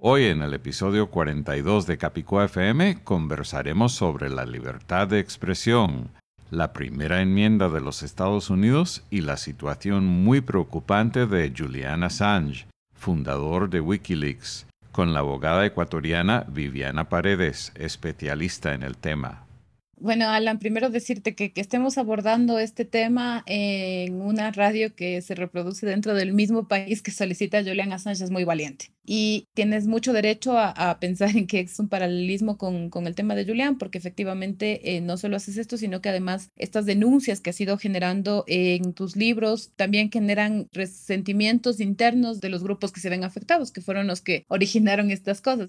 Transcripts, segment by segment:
Hoy en el episodio 42 de Capicúa FM conversaremos sobre la libertad de expresión, la primera enmienda de los Estados Unidos y la situación muy preocupante de Julian Assange, fundador de Wikileaks, con la abogada ecuatoriana Viviana Paredes, especialista en el tema. Bueno, Alan, primero decirte que, que, estemos abordando este tema en una radio que se reproduce dentro del mismo país que solicita Julian Assange es muy valiente. Y tienes mucho derecho a, a pensar en que es un paralelismo con, con, el tema de Julian, porque efectivamente eh, no solo haces esto, sino que además estas denuncias que has ido generando en tus libros también generan resentimientos internos de los grupos que se ven afectados, que fueron los que originaron estas cosas.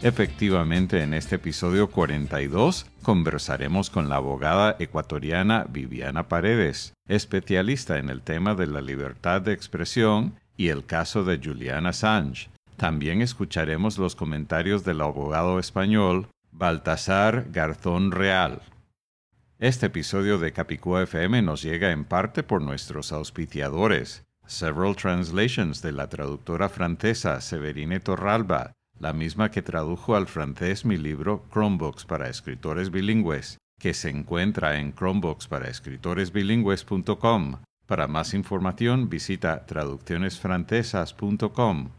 Efectivamente, en este episodio 42 conversaremos con la abogada ecuatoriana Viviana Paredes, especialista en el tema de la libertad de expresión y el caso de Julian Assange. También escucharemos los comentarios del abogado español Baltasar Garzón Real. Este episodio de Capicúa FM nos llega en parte por nuestros auspiciadores, Several Translations de la traductora francesa Severine Torralba, la misma que tradujo al francés mi libro Chromebooks para escritores bilingües, que se encuentra en chromebooks Para más información visita traduccionesfrancesas.com.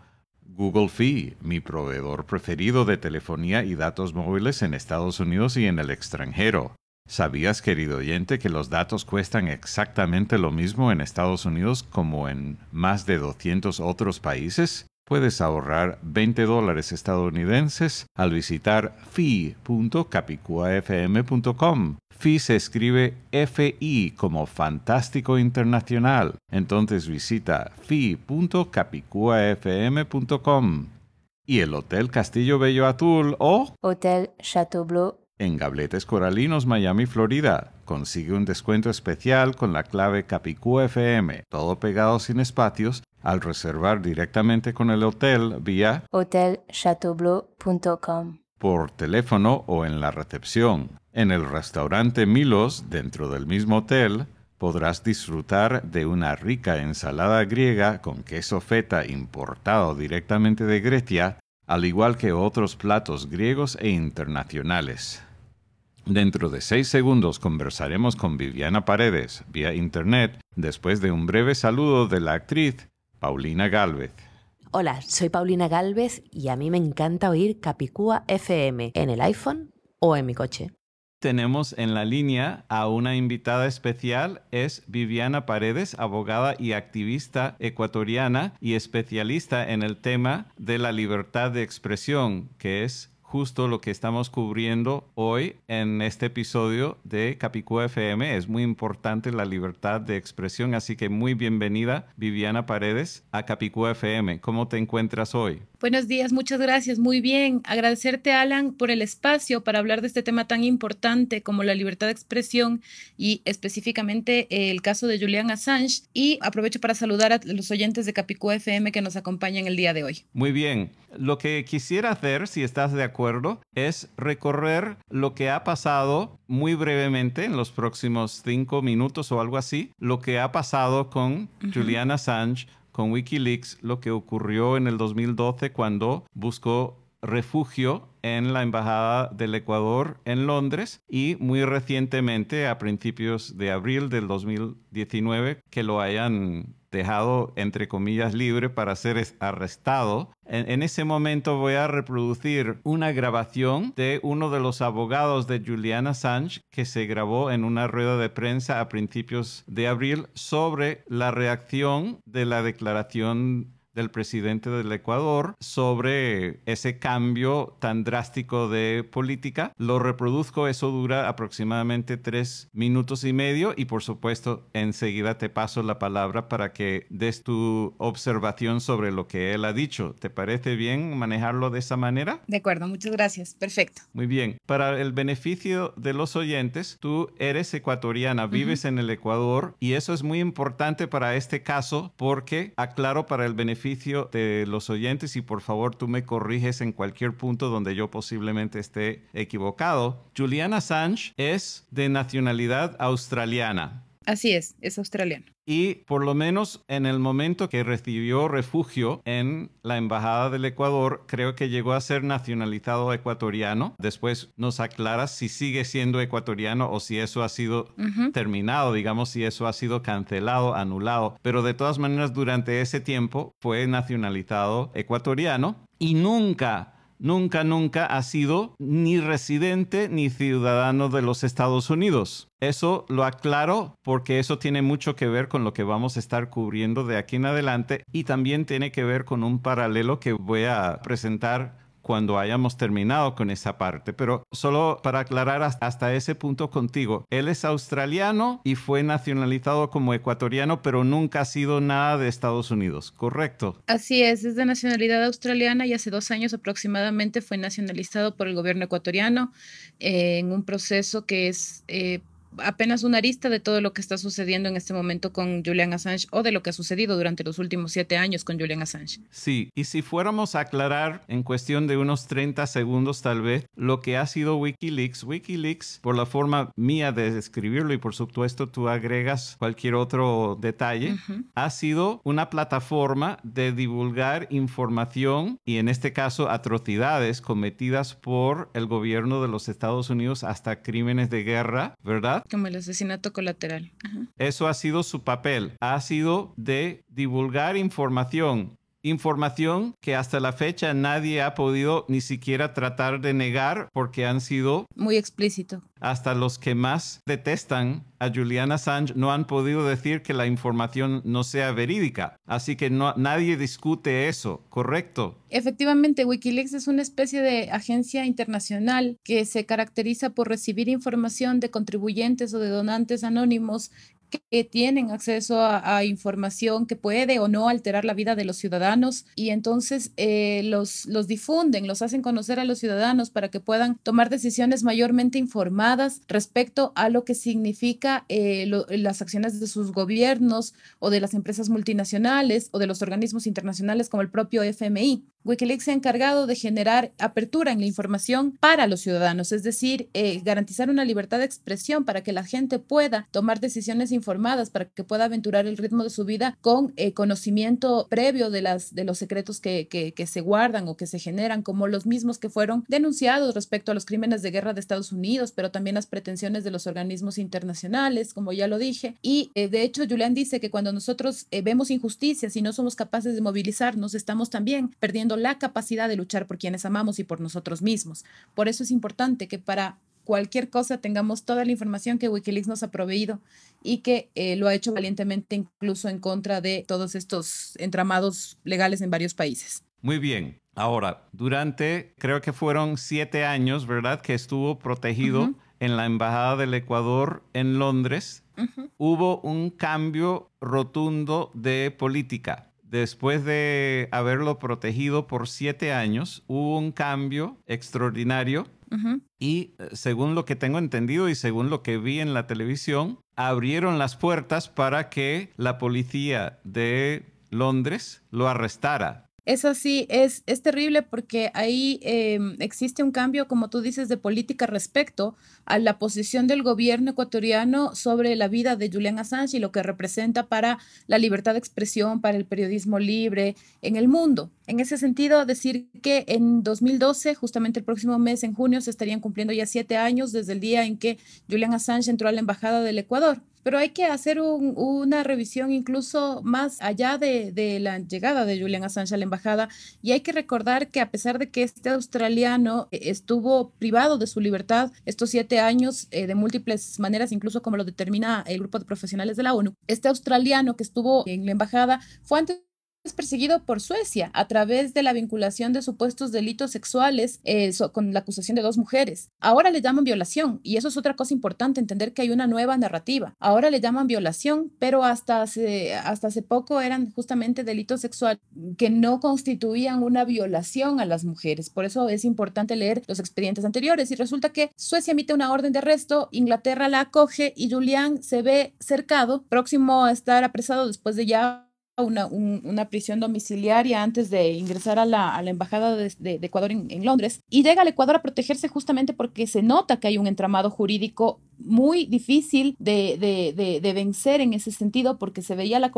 Google Fee, mi proveedor preferido de telefonía y datos móviles en Estados Unidos y en el extranjero. ¿Sabías, querido oyente, que los datos cuestan exactamente lo mismo en Estados Unidos como en más de 200 otros países? Puedes ahorrar 20 dólares estadounidenses al visitar fi.capicuafm.com. FI se escribe FI como Fantástico Internacional. Entonces visita fi.capicuafm.com. Y el Hotel Castillo Bello Azul o Hotel Chateau Bleu en Gabletes Coralinos, Miami, Florida. Consigue un descuento especial con la clave CapicúFM, todo pegado sin espacios, al reservar directamente con el hotel vía hotelchateaubleu.com por teléfono o en la recepción. En el restaurante Milos, dentro del mismo hotel, podrás disfrutar de una rica ensalada griega con queso feta importado directamente de Grecia, al igual que otros platos griegos e internacionales. Dentro de seis segundos conversaremos con Viviana Paredes vía Internet después de un breve saludo de la actriz Paulina Galvez. Hola, soy Paulina Galvez y a mí me encanta oír Capicúa FM en el iPhone o en mi coche. Tenemos en la línea a una invitada especial, es Viviana Paredes, abogada y activista ecuatoriana y especialista en el tema de la libertad de expresión, que es justo lo que estamos cubriendo hoy en este episodio de Capicúa FM. Es muy importante la libertad de expresión, así que muy bienvenida Viviana Paredes a Capicúa FM. ¿Cómo te encuentras hoy? Buenos días, muchas gracias. Muy bien. Agradecerte, Alan, por el espacio para hablar de este tema tan importante como la libertad de expresión y específicamente el caso de Julian Assange. Y aprovecho para saludar a los oyentes de Capicúa FM que nos acompañan el día de hoy. Muy bien. Lo que quisiera hacer, si estás de acuerdo, es recorrer lo que ha pasado muy brevemente en los próximos cinco minutos o algo así, lo que ha pasado con Julian Assange, con Wikileaks, lo que ocurrió en el 2012 cuando buscó refugio en la Embajada del Ecuador en Londres y muy recientemente, a principios de abril del 2019, que lo hayan dejado, entre comillas, libre para ser arrestado. En, ese momento voy a reproducir una grabación de uno de los abogados de Julian Assange que se grabó en una rueda de prensa a principios de abril sobre la reacción de la declaración del presidente del Ecuador sobre ese cambio tan drástico de política. Lo reproduzco, eso dura aproximadamente tres minutos y medio y por supuesto enseguida te paso la palabra para que des tu observación sobre lo que él ha dicho. ¿Te parece bien manejarlo de esa manera? De acuerdo, muchas gracias. Perfecto. Muy bien. Para el beneficio de los oyentes, tú eres ecuatoriana, vives en el Ecuador y eso es muy importante para este caso porque, aclaro, para el beneficio de los oyentes y por favor tú me corriges en cualquier punto donde yo posiblemente esté equivocado. Julian Assange es de nacionalidad australiana. Así es, es australiano. Y por lo menos en el momento que recibió refugio en la Embajada del Ecuador, creo que llegó a ser nacionalizado ecuatoriano. Después nos aclaras si sigue siendo ecuatoriano o si eso ha sido terminado, digamos, si eso ha sido cancelado, anulado. Pero de todas maneras, durante ese tiempo fue nacionalizado ecuatoriano y nunca nunca, nunca ha sido ni residente ni ciudadano de los Estados Unidos. Eso lo aclaro porque eso tiene mucho que ver con lo que vamos a estar cubriendo de aquí en adelante y también tiene que ver con un paralelo que voy a presentar cuando hayamos terminado con esa parte. Pero solo para aclarar hasta ese punto contigo, él es australiano y fue nacionalizado como ecuatoriano, pero nunca ha sido nada de Estados Unidos, ¿correcto? Así es, es de nacionalidad australiana y hace dos años aproximadamente fue nacionalizado por el gobierno ecuatoriano eh, en un proceso que es... Eh, apenas una arista de todo lo que está sucediendo en este momento con Julian Assange o de lo que ha sucedido durante los últimos siete años con Julian Assange. Sí, y si fuéramos a aclarar en cuestión de unos 30 segundos tal vez lo que ha sido Wikileaks, Wikileaks, por la forma mía de describirlo y por supuesto tú agregas cualquier otro detalle, ha sido una plataforma de divulgar información y en este caso atrocidades cometidas por el gobierno de los Estados Unidos hasta crímenes de guerra, ¿verdad? Como el asesinato colateral. Eso ha sido su papel, ha sido de divulgar información información que hasta la fecha nadie ha podido ni siquiera tratar de negar porque han sido muy explícito. Hasta los que más detestan a Julian Assange no han podido decir que la información no sea verídica. Así que no, nadie discute eso, ¿correcto? Efectivamente, Wikileaks es una especie de agencia internacional que se caracteriza por recibir información de contribuyentes o de donantes anónimos que tienen acceso a, información que puede o no alterar la vida de los ciudadanos y entonces eh, los, los difunden, los hacen conocer a los ciudadanos para que puedan tomar decisiones mayormente informadas respecto a lo que significa eh, las acciones de sus gobiernos o de las empresas multinacionales o de los organismos internacionales como el propio FMI. Wikileaks se ha encargado de generar apertura en la información para los ciudadanos, es decir, eh, garantizar una libertad de expresión para que la gente pueda tomar decisiones informadas, para que pueda aventurar el ritmo de su vida con eh, conocimiento previo de, las, de los secretos que, que, que, se guardan o que se generan, como los mismos que fueron denunciados respecto a los crímenes de guerra de Estados Unidos, pero también las pretensiones de los organismos internacionales, como ya lo dije. Y eh, de hecho, Julián dice que cuando nosotros vemos injusticias y no somos capaces de movilizarnos, estamos también perdiendo la capacidad de luchar por quienes amamos y por nosotros mismos. Por eso es importante que para cualquier cosa tengamos toda la información que Wikileaks nos ha proveído y que eh, lo ha hecho valientemente incluso en contra de todos estos entramados legales en varios países. Muy bien. Ahora, durante, creo que fueron siete años, ¿verdad? Que estuvo protegido en la Embajada del Ecuador en Londres. Hubo un cambio rotundo de política Después de haberlo protegido por siete años, hubo un cambio extraordinario y eh, según lo que tengo entendido y según lo que vi en la televisión, abrieron las puertas para que la policía de Londres lo arrestara. Es así, es, es terrible porque ahí em, existe un cambio, como tú dices, de política respecto a la posición del gobierno ecuatoriano sobre la vida de Julian Assange y lo que representa para la libertad de expresión, para el periodismo libre en el mundo. En ese sentido, decir que en 2012, justamente el próximo mes, en junio, se estarían cumpliendo ya siete años desde el día en que Julian Assange entró a la Embajada del Ecuador. Pero hay que hacer una revisión incluso más allá de, la llegada de Julian Assange a la embajada y hay que recordar que a pesar de que este australiano eh, estuvo privado de su libertad estos siete años eh, de múltiples maneras, incluso como lo determina el grupo de profesionales de la ONU, este australiano que estuvo en la embajada fue antes es perseguido por Suecia a través de la vinculación de supuestos delitos sexuales eh, con la acusación de dos mujeres. Ahora le llaman violación y eso es otra cosa importante, entender que hay una nueva narrativa. Ahora le llaman violación, pero hasta hasta hace poco eran justamente delitos sexuales que no constituían una violación a las mujeres. Por eso es importante leer los expedientes anteriores y resulta que Suecia emite una orden de arresto, Inglaterra la acoge y Julián se ve cercado, próximo a estar apresado después de ya una, una, prisión domiciliaria antes de ingresar a la, a la embajada de, Ecuador en, en, Londres y llega al Ecuador a protegerse justamente porque se nota que hay un entramado jurídico muy difícil de, de vencer en ese sentido porque se veía la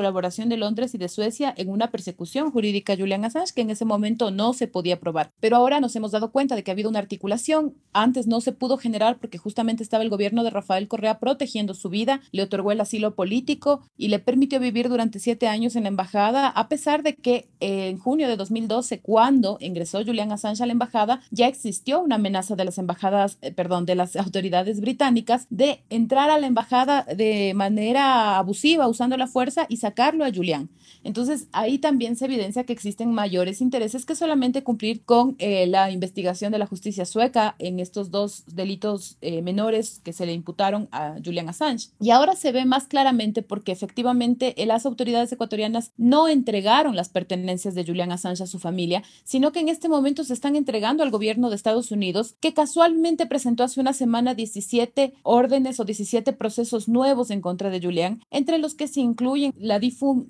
colaboración de Londres y de Suecia en una persecución jurídica a Julian Assange que en ese momento no se podía probar. Pero ahora nos hemos dado cuenta de que ha habido una articulación. Antes no se pudo generar porque justamente estaba el gobierno de Rafael Correa protegiendo su vida, le otorgó el asilo político y le permitió vivir durante siete años en la embajada, a pesar de que en junio de 2012, cuando ingresó Julian Assange a la embajada, ya existió una amenaza de las embajadas, eh, perdón, de las autoridades británicas de entrar a la embajada de manera abusiva, usando la fuerza y sacarlo a Julián. Entonces, ahí también se evidencia que existen mayores intereses que solamente cumplir con eh, la investigación de la justicia sueca en estos dos delitos eh, menores que se le imputaron a Julian Assange. Y ahora se ve más claramente porque efectivamente eh, las autoridades ecuatorianas no entregaron las pertenencias de Julian Assange a su familia, sino que en este momento se están entregando al gobierno de Estados Unidos, que casualmente presentó hace una semana 17 órdenes o 17 procesos nuevos en contra de Julian, entre los que se incluyen la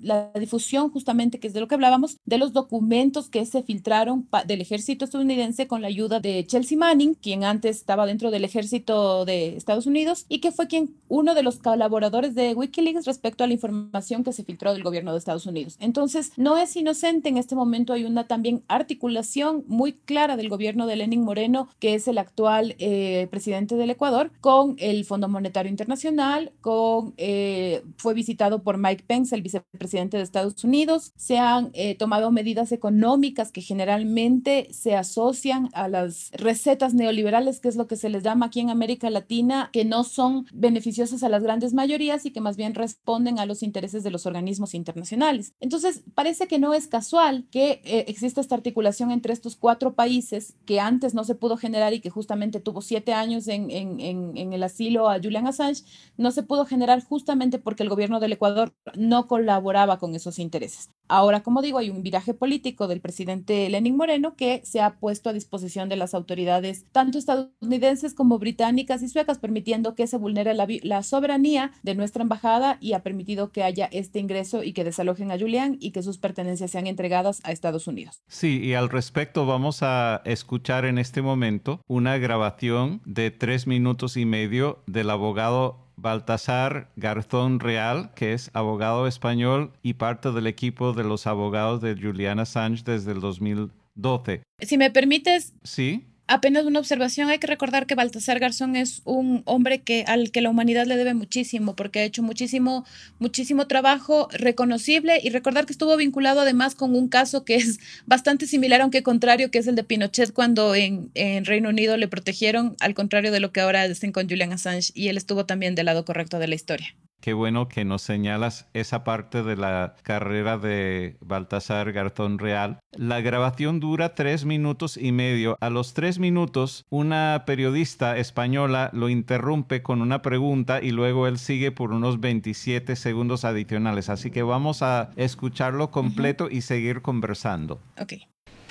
la difusión justamente, que es de lo que hablábamos, de los documentos que se filtraron del ejército estadounidense con la ayuda de Chelsea Manning, quien antes estaba dentro del ejército de Estados Unidos y que fue quien uno de los colaboradores de Wikileaks respecto a la información que se filtró del gobierno de Estados Unidos. Entonces, no es inocente, en este momento hay una también articulación muy clara del gobierno de Lenin Moreno, que es el actual eh, presidente del Ecuador, con el Fondo Monetario Internacional, con eh, fue visitado por Mike Pence, el vicepresidente de Estados Unidos. Se han eh, tomado medidas económicas que generalmente se asocian a las recetas neoliberales, que es lo que se les llama aquí en América Latina, que no son beneficiosas a las grandes mayorías y que más bien responden a los intereses de los organismos internacionales. Entonces, parece que no es casual que eh, exista esta articulación entre estos cuatro países que antes no se pudo generar y que justamente tuvo siete años en, en, en, en el asilo a Julian Assange, no se pudo generar justamente porque el gobierno del Ecuador no colaboraba con esos intereses. Ahora, como digo, hay un viraje político del presidente Lenin Moreno que se ha puesto a disposición de las autoridades, tanto estadounidenses como británicas y suecas, permitiendo que se vulnere la, soberanía de nuestra embajada y ha permitido que haya este ingreso y que desalojen a Julián y que sus pertenencias sean entregadas a Estados Unidos. Sí, y al respecto vamos a escuchar en este momento una grabación de tres minutos y medio del abogado Baltasar Garzón Real, que es abogado español y parte del equipo de los abogados de Juliana Assange desde el 2012. Si me permites. Sí apenas una observación, hay que recordar que Baltasar Garzón es un hombre que, al que la humanidad le debe muchísimo, porque ha hecho muchísimo, muchísimo trabajo reconocible y recordar que estuvo vinculado además con un caso que es bastante similar, aunque contrario, que es el de Pinochet cuando en, en Reino Unido le protegieron, al contrario de lo que ahora hacen con Julian Assange, y él estuvo también del lado correcto de la historia. Qué bueno que nos señalas esa parte de la carrera de Baltasar Garzón Real. La grabación dura tres minutos y medio. A los tres minutos, una periodista española lo interrumpe con una pregunta y luego él sigue por unos 27 segundos adicionales. Así que vamos a escucharlo completo y seguir conversando. Okay.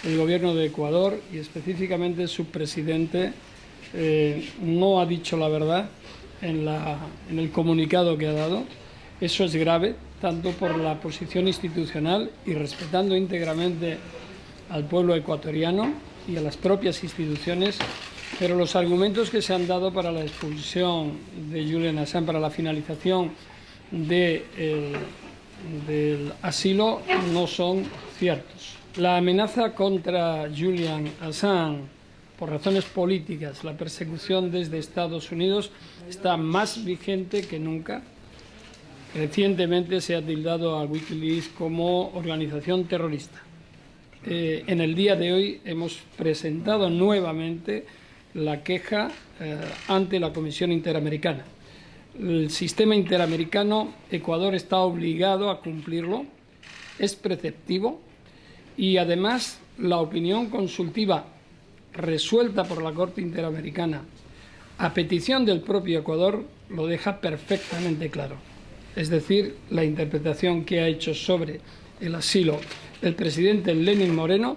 El gobierno de Ecuador y específicamente su presidente eh, no ha dicho la verdad en, la, en el comunicado que ha dado. Eso es grave, tanto por la posición institucional y respetando íntegramente al pueblo ecuatoriano y a las propias instituciones, pero los argumentos que se han dado para la expulsión de Julian Assange, para la finalización de, del asilo, no son ciertos. La amenaza contra Julian Assange por razones políticas, la persecución desde Estados Unidos está más vigente que nunca. Recientemente se ha tildado a Wikileaks como organización terrorista. Eh, en el día de hoy hemos presentado nuevamente la queja eh, ante la Comisión Interamericana. El sistema interamericano, Ecuador está obligado a cumplirlo, es preceptivo y además la opinión consultiva resuelta por la Corte Interamericana a petición del propio Ecuador lo deja perfectamente claro. Es decir, la interpretación que ha hecho sobre el asilo el presidente Lenin Moreno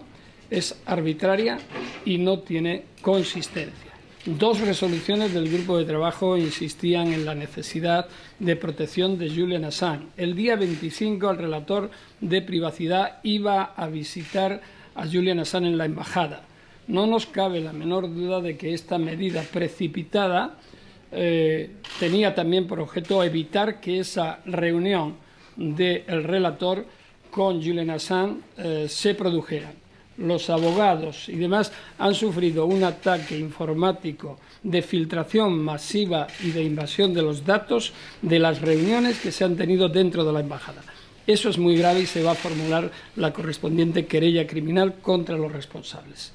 es arbitraria y no tiene consistencia. Dos resoluciones del grupo de trabajo insistían en la necesidad de protección de Julian Assange. El día 25 el relator de privacidad iba a visitar a Julian Assange en la embajada. No nos cabe la menor duda de que esta medida precipitada eh, tenía también por objeto evitar que esa reunión del relator con Julian Assange eh, se produjeran. Los abogados y demás han sufrido un ataque informático de filtración masiva y de invasión de los datos de las reuniones que se han tenido dentro de la embajada. Eso es muy grave y se va a formular la correspondiente querella criminal contra los responsables.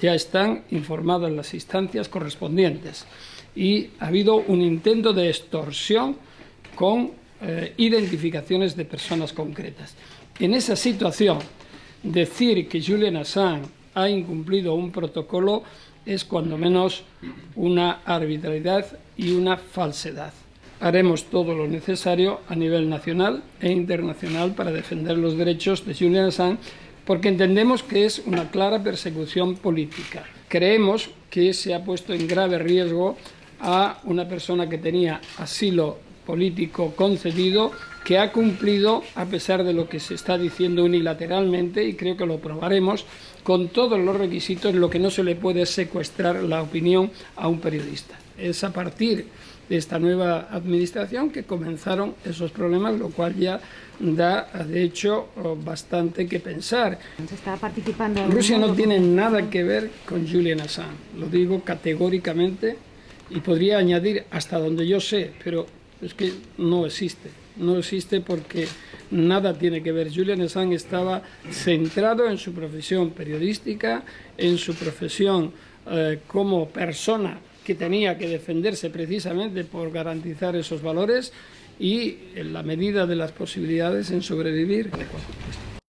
Ya están informados en las instancias correspondientes y ha habido un intento de extorsión con eh, identificaciones de personas concretas. En esa situación, decir que Julian Assange ha incumplido un protocolo es cuando menos una arbitrariedad y una falsedad. Haremos todo lo necesario a nivel nacional e internacional para defender los derechos de Julian Assange porque entendemos que es una clara persecución política. Creemos que se ha puesto en grave riesgo a una persona que tenía asilo político concedido que ha cumplido, a pesar de lo que se está diciendo unilateralmente, y creo que lo probaremos, con todos los requisitos, lo que no se le puede secuestrar la opinión a un periodista. Es a partir de esta nueva administración que comenzaron esos problemas, lo cual ya da, de hecho, bastante que pensar. participando Rusia no tiene nada que ver con Julian Assange, lo digo categóricamente y podría añadir hasta donde yo sé, pero es que no existe no existe porque nada tiene que ver. Julian Assange estaba centrado en su profesión periodística, en su profesión eh, como persona que tenía que defenderse precisamente por garantizar esos valores y en la medida de las posibilidades en sobrevivir.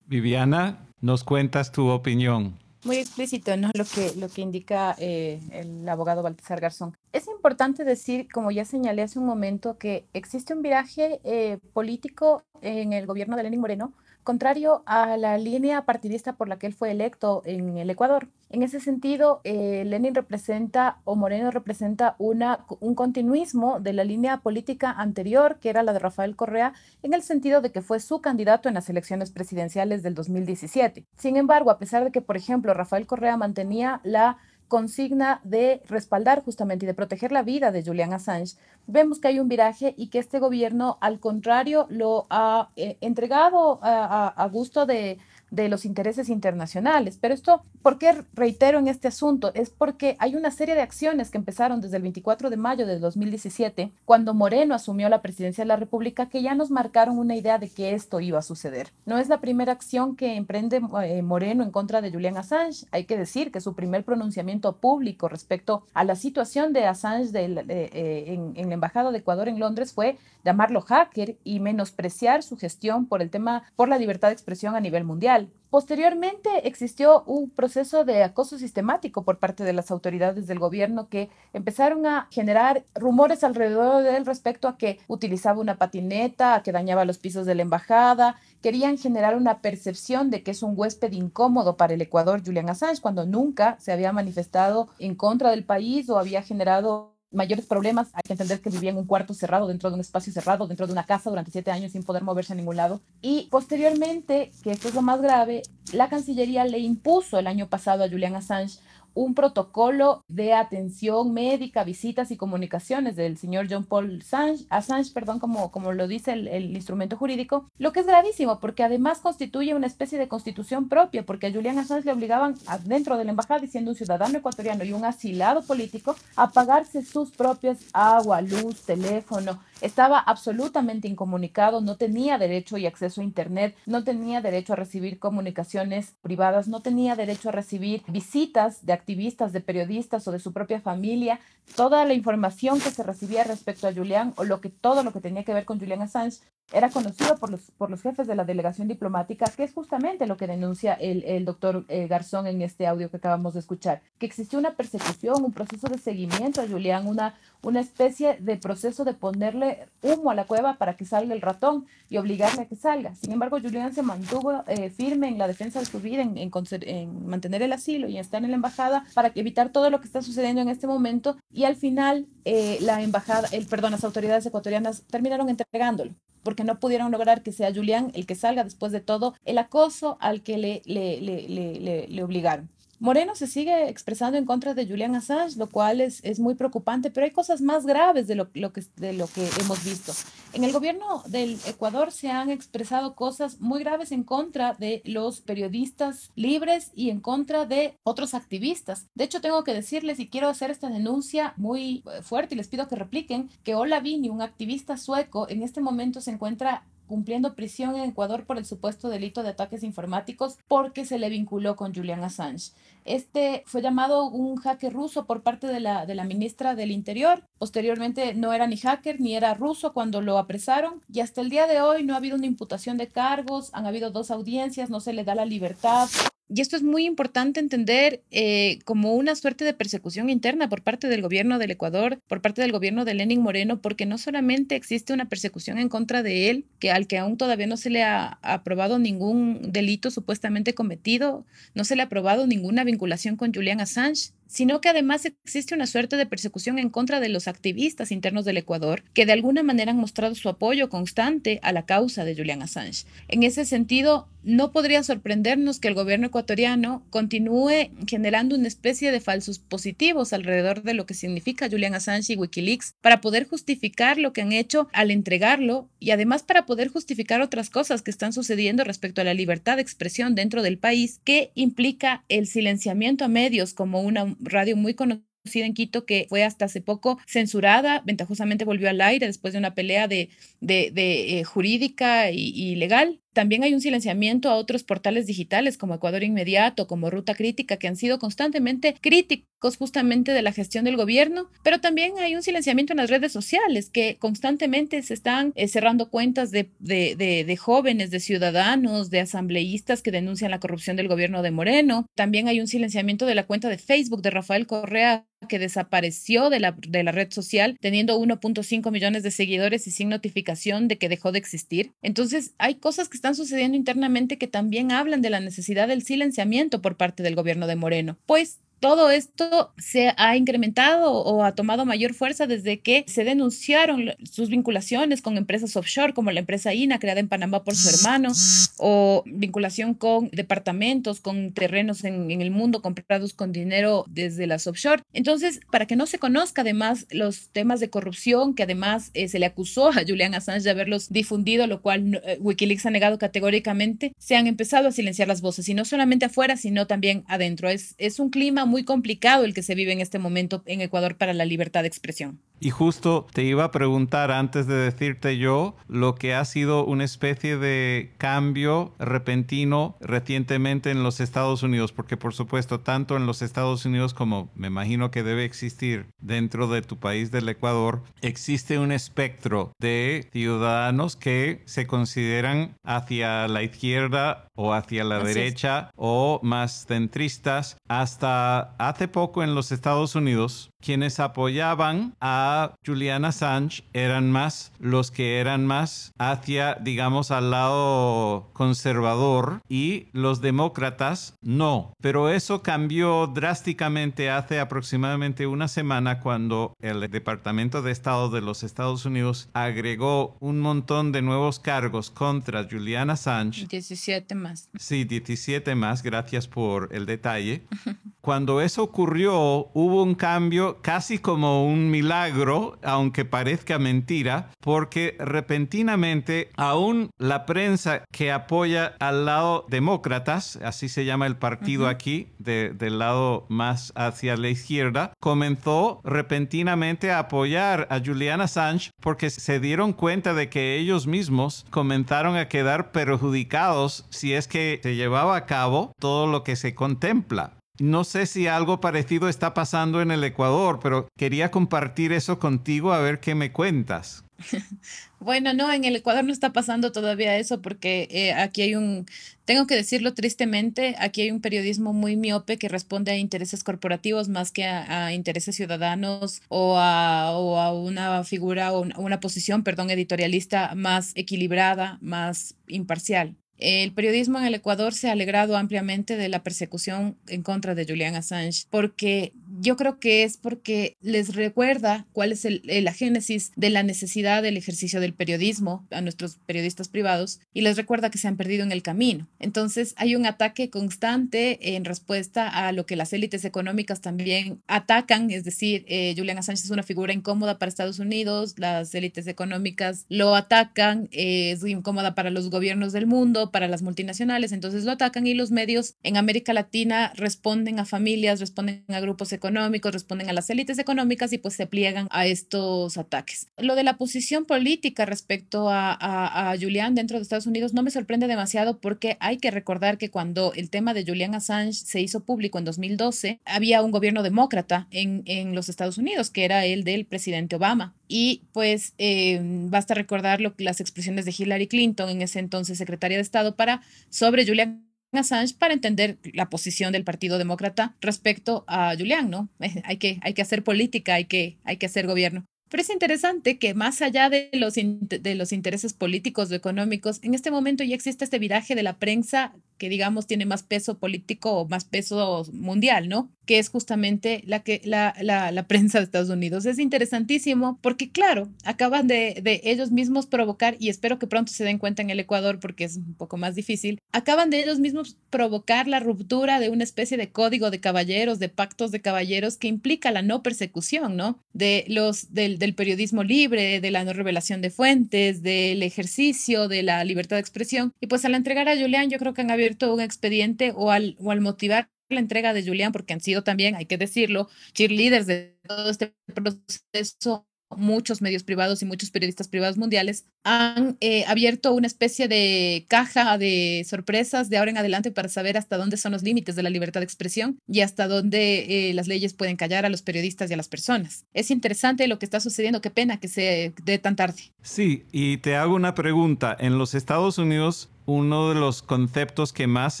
Viviana, nos cuentas tu opinión muy explícito, ¿no? Lo que, lo que indica eh, el abogado Baltasar Garzón. Es importante decir, como ya señalé hace un momento, que existe un viraje eh, político en el gobierno de Lenín Moreno contrario a la línea partidista por la que él fue electo en el Ecuador. En ese sentido, eh, Lenin representa o Moreno representa una, un continuismo de la línea política anterior, que era la de Rafael Correa, en el sentido de que fue su candidato en las elecciones presidenciales del 2017. Sin embargo, a pesar de que, por ejemplo, Rafael Correa mantenía la consigna de respaldar justamente y de proteger la vida de Julian Assange, vemos que hay un viraje y que este gobierno, al contrario, lo ha eh, entregado a gusto de de los intereses internacionales. Pero esto, ¿por qué reitero en este asunto? Es porque hay una serie de acciones que empezaron desde el 24 de mayo de 2017, cuando Moreno asumió la presidencia de la República, que ya nos marcaron una idea de que esto iba a suceder. No es la primera acción que emprende eh, Moreno en contra de Julian Assange. Hay que decir que su primer pronunciamiento público respecto a la situación de Assange eh, en, en la Embajada de Ecuador en Londres fue llamarlo hacker y menospreciar su gestión por el tema, por la libertad de expresión a nivel mundial. Posteriormente existió un proceso de acoso sistemático por parte de las autoridades del gobierno que empezaron a generar rumores alrededor de él respecto a que utilizaba una patineta, a que dañaba los pisos de la embajada, querían generar una percepción de que es un huésped incómodo para el Ecuador Julian Assange cuando nunca se había manifestado en contra del país o había generado mayores problemas. Hay que entender que vivía en un cuarto cerrado, dentro de un espacio cerrado, dentro de una casa durante siete años sin poder moverse a ningún lado. Y posteriormente, que esto es lo más grave, la Cancillería le impuso el año pasado a Julian Assange un protocolo de atención médica, visitas y comunicaciones del señor John Paul Assange, Assange perdón, como, como lo dice el, instrumento jurídico, lo que es gravísimo porque además constituye una especie de constitución propia, porque a Julian Assange le obligaban dentro de la embajada, diciendo un ciudadano ecuatoriano y un asilado político, a pagarse sus propias agua, luz, teléfono, estaba absolutamente incomunicado, no tenía derecho y acceso a Internet, no tenía derecho a recibir comunicaciones privadas, no tenía derecho a recibir visitas de activistas, de periodistas o de su propia familia. Toda la información que se recibía respecto a Julián o lo que, todo lo que tenía que ver con Julian Assange era conocido por los, por los jefes de la delegación diplomática, que es justamente lo que denuncia el, el doctor eh, Garzón en este audio que acabamos de escuchar, que existió una persecución, un proceso de seguimiento a Julián, una, una especie de proceso de ponerle humo a la cueva para que salga el ratón y obligarle a que salga. Sin embargo, Julián se mantuvo eh, firme en la defensa de su vida, en, en, mantener el asilo y estar en la embajada para evitar todo lo que está sucediendo en este momento y al final eh, la embajada, las autoridades ecuatorianas terminaron entregándolo porque no pudieron lograr que sea Julián el que salga después de todo el acoso al que le obligaron. Moreno se sigue expresando en contra de Julian Assange, lo cual es, es muy preocupante, pero hay cosas más graves de lo, lo, que, de lo que hemos visto. En el gobierno del Ecuador se han expresado cosas muy graves en contra de los periodistas libres y en contra de otros activistas. De hecho, tengo que decirles y quiero hacer esta denuncia muy eh, fuerte y les pido que repliquen que Ola Vini, un activista sueco, en este momento se encuentra cumpliendo prisión en Ecuador por el supuesto delito de ataques informáticos porque se le vinculó con Julian Assange. Este fue llamado un hacker ruso por parte de la, de la ministra del Interior. Posteriormente no era ni hacker ni era ruso cuando lo apresaron y hasta el día de hoy no ha habido una imputación de cargos, han habido dos audiencias, no se le da la libertad. Y esto es muy importante entender eh, como una suerte de persecución interna por parte del gobierno del Ecuador, por parte del gobierno de Lenin Moreno, porque no solamente existe una persecución en contra de él, que al que aún todavía no se le ha aprobado ningún delito supuestamente cometido, no se le ha aprobado ninguna vinculación con Julian Assange, sino que además existe una suerte de persecución en contra de los activistas internos del Ecuador, que de alguna manera han mostrado su apoyo constante a la causa de Julian Assange. En ese sentido, no podría sorprendernos que el gobierno ecuatoriano continúe generando una especie de falsos positivos alrededor de lo que significa Julian Assange y Wikileaks para poder justificar lo que han hecho al entregarlo y además para poder justificar otras cosas que están sucediendo respecto a la libertad de expresión dentro del país que implica el silenciamiento a medios como una radio muy conocida en Quito que fue hasta hace poco censurada, ventajosamente volvió al aire después de una pelea de, de, de eh, jurídica y, y, legal. También hay un silenciamiento a otros portales digitales como Ecuador Inmediato, como Ruta Crítica, que han sido constantemente críticos justamente de la gestión del gobierno, pero también hay un silenciamiento en las redes sociales que constantemente se están eh, cerrando cuentas de, de, de, de, jóvenes, de ciudadanos, de asambleístas que denuncian la corrupción del gobierno de Moreno. También hay un silenciamiento de la cuenta de Facebook de Rafael Correa que desapareció de la, de la red social teniendo 1.5 millones de seguidores y sin notificación de que dejó de existir. Entonces, hay cosas que están sucediendo internamente que también hablan de la necesidad del silenciamiento por parte del gobierno de Moreno. Pues todo esto se ha incrementado o ha tomado mayor fuerza desde que se denunciaron sus vinculaciones con empresas offshore como la empresa INA creada en Panamá por su hermano o vinculación con departamentos, con terrenos en, el mundo comprados con dinero desde las offshore. Entonces, para que no se conozca además los temas de corrupción que además eh, se le acusó a Julian Assange de haberlos difundido, lo cual eh, Wikileaks ha negado categóricamente, se han empezado a silenciar las voces y no solamente afuera, sino también adentro. Es, es un clima muy complicado el que se vive en este momento en Ecuador para la libertad de expresión. Y justo te iba a preguntar antes de decirte yo lo que ha sido una especie de cambio repentino recientemente en los Estados Unidos, porque por supuesto tanto en los Estados Unidos como me imagino que debe existir dentro de tu país del Ecuador, existe un espectro de ciudadanos que se consideran hacia la izquierda o hacia la Así derecha es. o más centristas. Hasta hace poco en los Estados Unidos, quienes apoyaban a Julian Assange eran más los que eran más hacia, digamos, al lado conservador y los demócratas no. Pero eso cambió drásticamente hace aproximadamente una semana cuando el Departamento de Estado de los Estados Unidos agregó un montón de nuevos cargos contra Julian Assange. 17 más. Sí, 17 más, gracias por el detalle. cuando eso ocurrió hubo un cambio casi como un milagro, aunque parezca mentira, porque repentinamente aún la prensa que apoya al lado demócratas, así se llama el partido aquí, del lado más hacia la izquierda, comenzó repentinamente a apoyar a Julian Assange porque se dieron cuenta de que ellos mismos comenzaron a quedar perjudicados si es que se llevaba a cabo todo lo que se contempla. No sé si algo parecido está pasando en el Ecuador, pero quería compartir eso contigo a ver qué me cuentas. Bueno, no, en el Ecuador no está pasando todavía eso porque eh, aquí hay un, tengo que decirlo tristemente, aquí hay un periodismo muy miope que responde a intereses corporativos más que a, intereses ciudadanos o a, o a, una figura o una posición, perdón, editorialista más equilibrada, más imparcial. El periodismo en el Ecuador se ha alegrado ampliamente de la persecución en contra de Julian Assange, porque yo creo que es porque les recuerda cuál es la génesis de la necesidad del ejercicio del periodismo a nuestros periodistas privados y les recuerda que se han perdido en el camino. Entonces hay un ataque constante en respuesta a lo que las élites económicas también atacan, es decir, eh, Julian Assange es una figura incómoda para Estados Unidos, las élites económicas lo atacan, es incómoda para los gobiernos del mundo, para las multinacionales, entonces lo atacan y los medios en América Latina responden a familias, responden a grupos económicos, responden a las élites económicas y pues se pliegan a estos ataques. Lo de la posición política respecto a, a, Julian dentro de Estados Unidos no me sorprende demasiado porque hay que recordar que cuando el tema de Julian Assange se hizo público en 2012, había un gobierno demócrata en, en los Estados Unidos, que era el del presidente Obama. Y pues eh, basta recordar lo, las expresiones de Hillary Clinton, en ese entonces secretaria de Estado, para sobre Julian Assange para entender la posición del Partido Demócrata respecto a Julian, ¿no? hay, que, hay que hacer política, hay que, hay que hacer gobierno. Pero es interesante que más allá de los, de los intereses políticos o económicos, en este momento ya existe este viraje de la prensa que digamos tiene más peso político o más peso mundial, ¿no? Que es justamente la, que, la, la, prensa de Estados Unidos. Es interesantísimo porque, claro, acaban de, de, ellos mismos provocar, y espero que pronto se den cuenta en el Ecuador porque es un poco más difícil, acaban de ellos mismos provocar la ruptura de una especie de código de caballeros, de pactos de caballeros que implica la no persecución, ¿no? De los, del, del periodismo libre, de la no revelación de fuentes, del ejercicio, de la libertad de expresión. Y pues al entregar a Julián, yo creo que han habido un expediente o al, o al motivar la entrega de Julián, porque han sido también, hay que decirlo, cheerleaders de todo este proceso muchos medios privados y muchos periodistas privados mundiales han eh, abierto una especie de caja de sorpresas de ahora en adelante para saber hasta dónde son los límites de la libertad de expresión y hasta dónde eh, las leyes pueden callar a los periodistas y a las personas. Es interesante lo que está sucediendo, qué pena que se dé tan tarde. Sí, y te hago una pregunta. En los Estados Unidos uno de los conceptos que más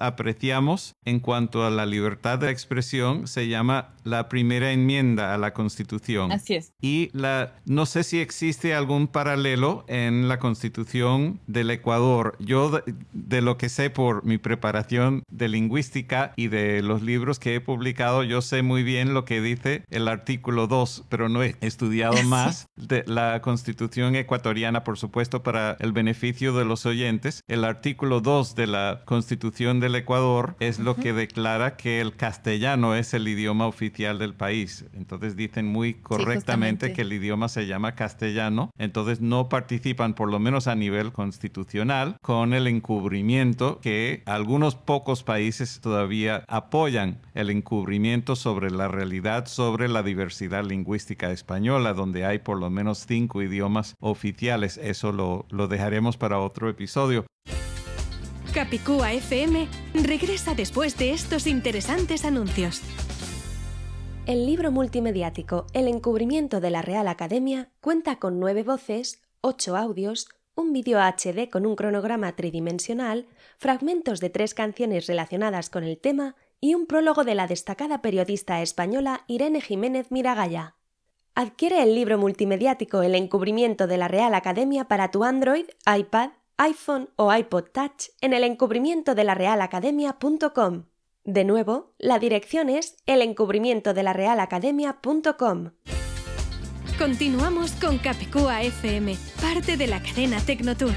apreciamos en cuanto a la libertad de expresión se llama la primera enmienda a la Constitución. Así es. Y la, no sé si existe algún paralelo en la Constitución del Ecuador. Yo, de, lo que sé por mi preparación de lingüística y de los libros que he publicado, yo sé muy bien lo que dice el artículo 2, pero no he estudiado más de la Constitución ecuatoriana, por supuesto, para el beneficio de los oyentes. El artículo artículo 2 de la Constitución del Ecuador es lo que declara que el castellano es el idioma oficial del país. Entonces dicen muy correctamente que el idioma se llama castellano. Entonces no participan, por lo menos a nivel constitucional, con el encubrimiento que algunos pocos países todavía apoyan el encubrimiento sobre la realidad, sobre la diversidad lingüística española, donde hay por lo menos cinco idiomas oficiales. Eso lo, lo dejaremos para otro episodio. Capicúa FM regresa después de estos interesantes anuncios. El libro multimediático El encubrimiento de la Real Academia cuenta con nueve voces, ocho audios, un vídeo HD con un cronograma tridimensional, fragmentos de tres canciones relacionadas con el tema y un prólogo de la destacada periodista española Irene Jiménez Miragaya. Adquiere el libro multimediático El encubrimiento de la Real Academia para tu Android, iPad iPhone o iPod Touch en el encubrimiento de la realacademia.com. De nuevo, la dirección es el encubrimiento de la realacademia.com. Continuamos con Capicúa FM, parte de la cadena Tecnotour.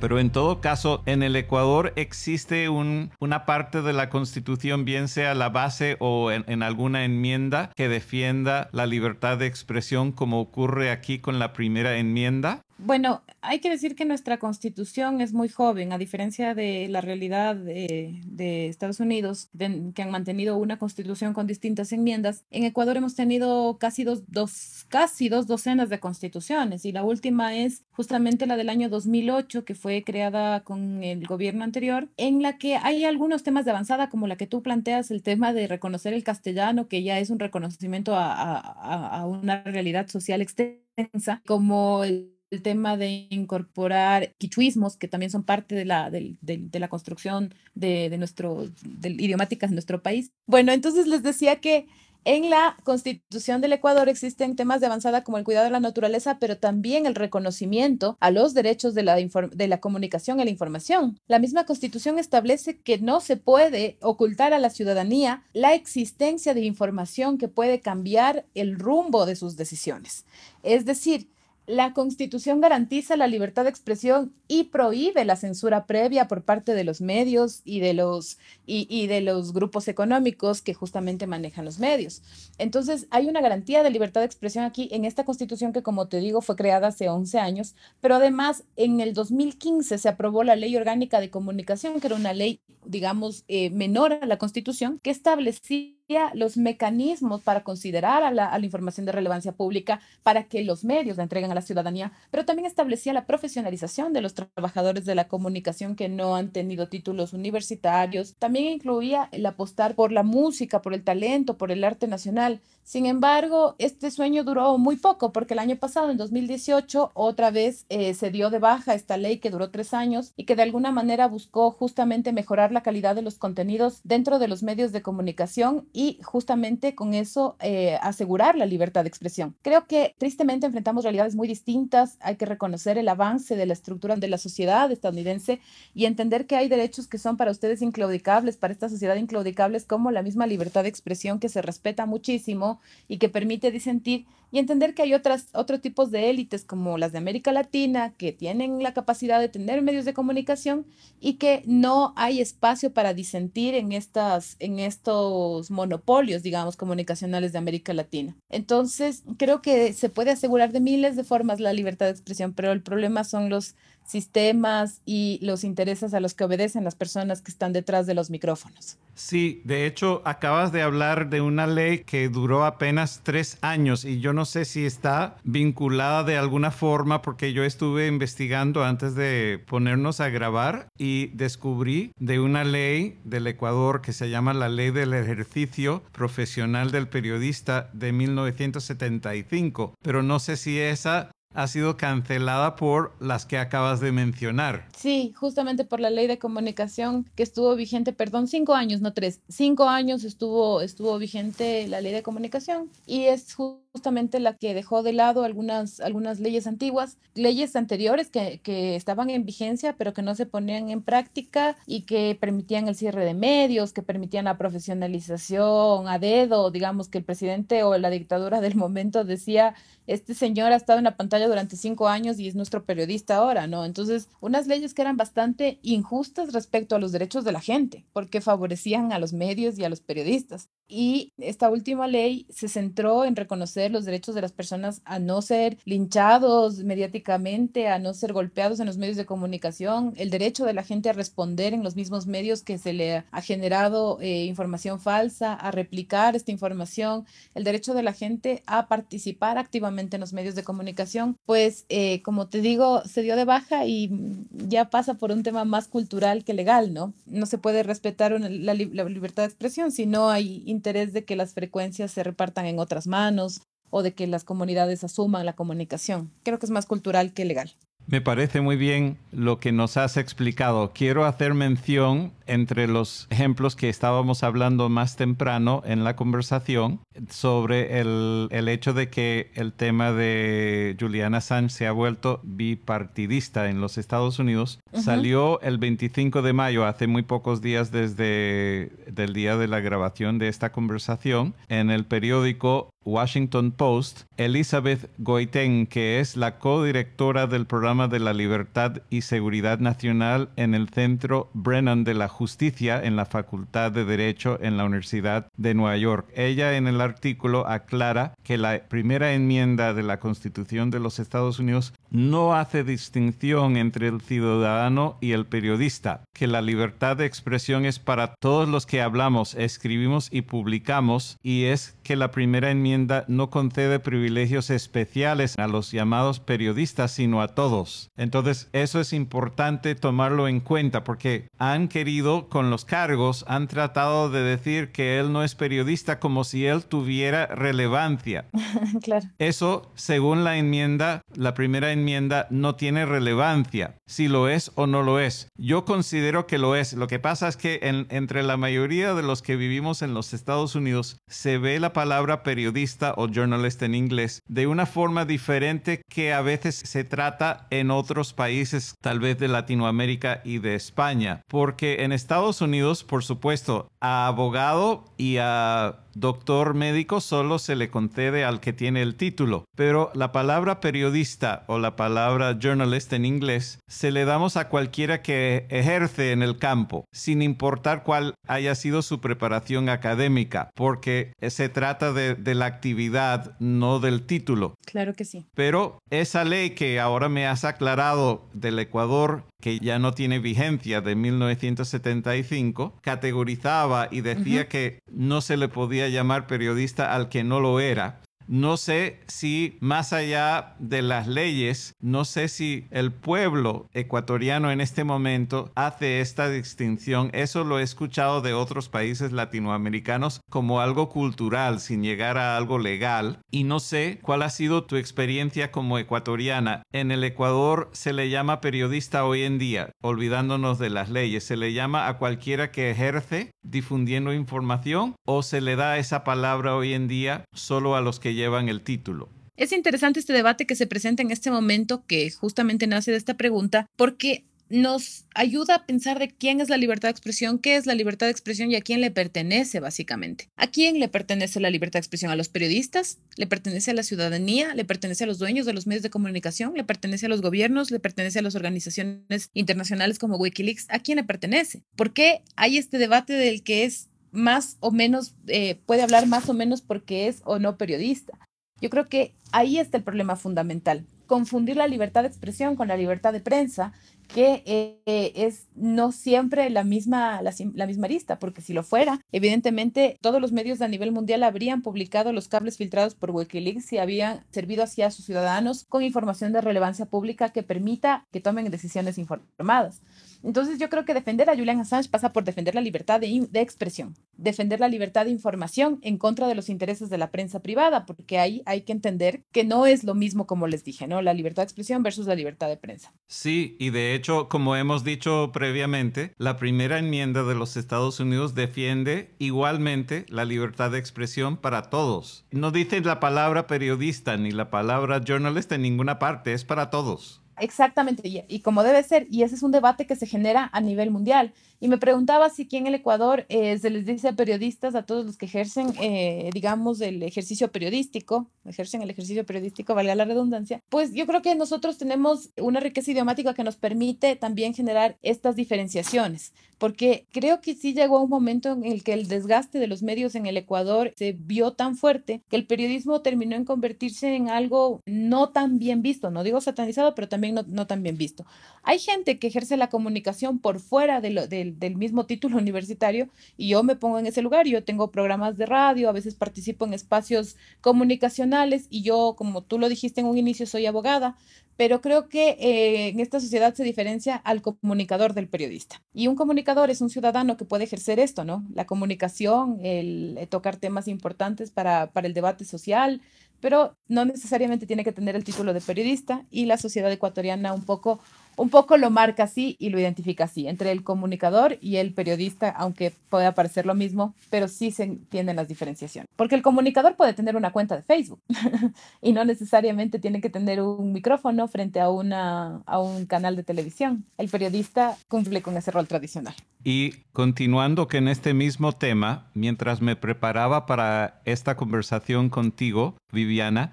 Pero en todo caso, en el Ecuador existe una parte de la Constitución, bien sea la base o en, alguna enmienda, que defienda la libertad de expresión como ocurre aquí con la primera enmienda. Bueno, hay que decir que nuestra constitución es muy joven, a diferencia de la realidad de, Estados Unidos, que han mantenido una constitución con distintas enmiendas. En Ecuador hemos tenido casi dos, dos, casi dos docenas de constituciones y la última es justamente la del año 2008, que fue creada con el gobierno anterior, en la que hay algunos temas de avanzada, como la que tú planteas, el tema de reconocer el castellano, que ya es un reconocimiento a, a una realidad social extensa, como el el tema de incorporar quichuismos, que también son parte de la, de, de, la construcción de, de nuestro, de idiomáticas en nuestro país. Bueno, entonces les decía que en la Constitución del Ecuador existen temas de avanzada como el cuidado de la naturaleza, pero también el reconocimiento a los derechos de la, de la comunicación y la información. La misma Constitución establece que no se puede ocultar a la ciudadanía la existencia de información que puede cambiar el rumbo de sus decisiones. Es decir, la Constitución garantiza la libertad de expresión y prohíbe la censura previa por parte de los medios y de los, y, de los grupos económicos que justamente manejan los medios. Entonces, hay una garantía de libertad de expresión aquí en esta Constitución que, como te digo, fue creada hace 11 años, pero además en el 2015 se aprobó la Ley Orgánica de Comunicación, que era una ley, digamos, eh, menor a la Constitución, que establecía los mecanismos para considerar a la, información de relevancia pública para que los medios la entreguen a la ciudadanía, pero también establecía la profesionalización de los trabajadores de la comunicación que no han tenido títulos universitarios. También incluía el apostar por la música, por el talento, por el arte nacional. Sin embargo, este sueño duró muy poco porque el año pasado, en 2018, otra vez eh, se dio de baja esta ley que duró tres años y que de alguna manera buscó justamente mejorar la calidad de los contenidos dentro de los medios de comunicación y justamente con eso eh, asegurar la libertad de expresión. Creo que tristemente enfrentamos realidades muy distintas. Hay que reconocer el avance de la estructura de la sociedad estadounidense y entender que hay derechos que son para ustedes inclaudicables, para esta sociedad inclaudicables, como la misma libertad de expresión que se respeta muchísimo y que permite disentir y entender que hay otras, otros tipos de élites como las de América Latina que tienen la capacidad de tener medios de comunicación y que no hay espacio para disentir en, estas, en estos monopolios, digamos, comunicacionales de América Latina. Entonces, creo que se puede asegurar de miles de formas la libertad de expresión, pero el problema son los sistemas y los intereses a los que obedecen las personas que están detrás de los micrófonos. Sí, de hecho, acabas de hablar de una ley que duró apenas tres años y yo no sé si está vinculada de alguna forma porque yo estuve investigando antes de ponernos a grabar y descubrí de una ley del Ecuador que se llama la Ley del Ejercicio Profesional del Periodista de 1975, pero no sé si esa ha sido cancelada por las que acabas de mencionar. Sí, justamente por la ley de comunicación que estuvo vigente, perdón, cinco años, no tres, cinco años estuvo, estuvo vigente la ley de comunicación y es justamente la que dejó de lado algunas, algunas leyes antiguas, leyes anteriores que, que estaban en vigencia pero que no se ponían en práctica y que permitían el cierre de medios, que permitían la profesionalización a dedo, digamos que el presidente o la dictadura del momento decía este señor ha estado en la pantalla durante cinco años y es nuestro periodista ahora, ¿no? Entonces, unas leyes que eran bastante injustas respecto a los derechos de la gente, porque favorecían a los medios y a los periodistas. Y esta última ley se centró en reconocer los derechos de las personas a no ser linchados mediáticamente, a no ser golpeados en los medios de comunicación, el derecho de la gente a responder en los mismos medios que se le ha generado eh, información falsa, a replicar esta información, el derecho de la gente a participar activamente en los medios de comunicación, pues eh, como te digo, se dio de baja y ya pasa por un tema más cultural que legal, ¿no? No se puede respetar la, la libertad de expresión si no hay interés de que las frecuencias se repartan en otras manos o de que las comunidades asuman la comunicación. Creo que es más cultural que legal. Me parece muy bien lo que nos has explicado. Quiero hacer mención entre los ejemplos que estábamos hablando más temprano en la conversación sobre el, el hecho de que el tema de Julian Assange se ha vuelto bipartidista en los Estados Unidos. Salió el 25 de mayo, hace muy pocos días desde el día de la grabación de esta conversación, en el periódico Washington Post, Elizabeth Goiten, que es la codirectora del programa de la libertad y seguridad nacional en el Centro Brennan de la Justicia en la Facultad de Derecho en la Universidad de Nueva York. Ella en el artículo aclara que la primera enmienda de la Constitución de los Estados Unidos no hace distinción entre el ciudadano y el periodista, que la libertad de expresión es para todos los que hablamos, escribimos y publicamos, y es que la primera enmienda no concede privilegios especiales a los llamados periodistas, sino a todos. Entonces, eso es importante tomarlo en cuenta porque han querido, con los cargos, han tratado de decir que él no es periodista como si él tuviera relevancia. claro. Eso, según la enmienda, la primera enmienda no tiene relevancia, si lo es o no lo es. Yo considero que lo es. Lo que pasa es que entre la mayoría de los que vivimos en los Estados Unidos se ve la palabra periodista o journalist en inglés de una forma diferente que a veces se trata en otros países, tal vez de Latinoamérica y de España. Porque en Estados Unidos, por supuesto, a abogado y a doctor médico solo se le concede al que tiene el título, pero la palabra periodista o la palabra journalist en inglés se le damos a cualquiera que ejerce en el campo, sin importar cuál haya sido su preparación académica, porque se trata de, de la actividad, no del título. Claro que sí. Pero esa ley que ahora me has aclarado del Ecuador que ya no tiene vigencia de 1975, categorizaba y decía que no se le podía llamar periodista al que no lo era. No sé si más allá de las leyes, no sé si el pueblo ecuatoriano en este momento hace esta distinción. Eso lo he escuchado de otros países latinoamericanos como algo cultural, sin llegar a algo legal. Y no sé cuál ha sido tu experiencia como ecuatoriana. En el Ecuador se le llama periodista hoy en día, olvidándonos de las leyes. Se le llama a cualquiera que ejerce difundiendo información o se le da esa palabra hoy en día solo a los que llevan el título. Es interesante este debate que se presenta en este momento, que justamente nace de esta pregunta, porque nos ayuda a pensar de quién es la libertad de expresión, qué es la libertad de expresión y a quién le pertenece, básicamente. ¿A quién le pertenece la libertad de expresión? ¿A los periodistas? ¿Le pertenece a la ciudadanía? ¿Le pertenece a los dueños de los medios de comunicación? ¿Le pertenece a los gobiernos? ¿Le pertenece a las organizaciones internacionales como Wikileaks? ¿A quién le pertenece? ¿Por qué hay este debate del que es más o menos, eh, puede hablar más o menos porque es o no periodista? Yo creo que ahí está el problema fundamental confundir la libertad de expresión con la libertad de prensa que eh, es no siempre la misma, la, la, misma arista, porque si lo fuera, evidentemente todos los medios a nivel mundial habrían publicado los cables filtrados por Wikileaks y habían servido así a sus ciudadanos con información de relevancia pública que permita que tomen decisiones informadas. Entonces yo creo que defender a Julian Assange pasa por defender la libertad de, de, expresión, defender la libertad de información en contra de los intereses de la prensa privada, porque ahí hay que entender que no es lo mismo como les dije, ¿no? La libertad de expresión versus la libertad de prensa. Sí, y de hecho, como hemos dicho previamente, la primera enmienda de los Estados Unidos defiende igualmente la libertad de expresión para todos. No dice la palabra periodista ni la palabra journalist en ninguna parte, es para todos. Exactamente, y, como debe ser, y ese es un debate que se genera a nivel mundial. Y me preguntaba si aquí en el Ecuador eh, se les dice a periodistas, a todos los que ejercen, eh, digamos, el ejercicio periodístico, ejercen el ejercicio periodístico, valga la redundancia, pues yo creo que nosotros tenemos una riqueza idiomática que nos permite también generar estas diferenciaciones, porque creo que sí llegó un momento en el que el desgaste de los medios en el Ecuador se vio tan fuerte que el periodismo terminó en convertirse en algo no tan bien visto, no digo satanizado, pero también no, no tan bien visto. Hay gente que ejerce la comunicación por fuera de lo, de del, mismo título universitario y yo me pongo en ese lugar. Yo tengo programas de radio, a veces participo en espacios comunicacionales y yo, como tú lo dijiste en un inicio, soy abogada, pero creo que eh, en esta sociedad se diferencia al comunicador del periodista. Y un comunicador es un ciudadano que puede ejercer esto, ¿no? La comunicación, el, el tocar temas importantes para, para el debate social, pero no necesariamente tiene que tener el título de periodista y la sociedad ecuatoriana un poco un poco lo marca así y lo identifica así, entre el comunicador y el periodista, aunque pueda parecer lo mismo, pero sí se entienden las diferenciaciones. Porque el comunicador puede tener una cuenta de Facebook y no necesariamente tiene que tener un micrófono frente a, una, a un canal de televisión. El periodista cumple con ese rol tradicional. Y continuando que en este mismo tema, mientras me preparaba para esta conversación contigo, Viviana,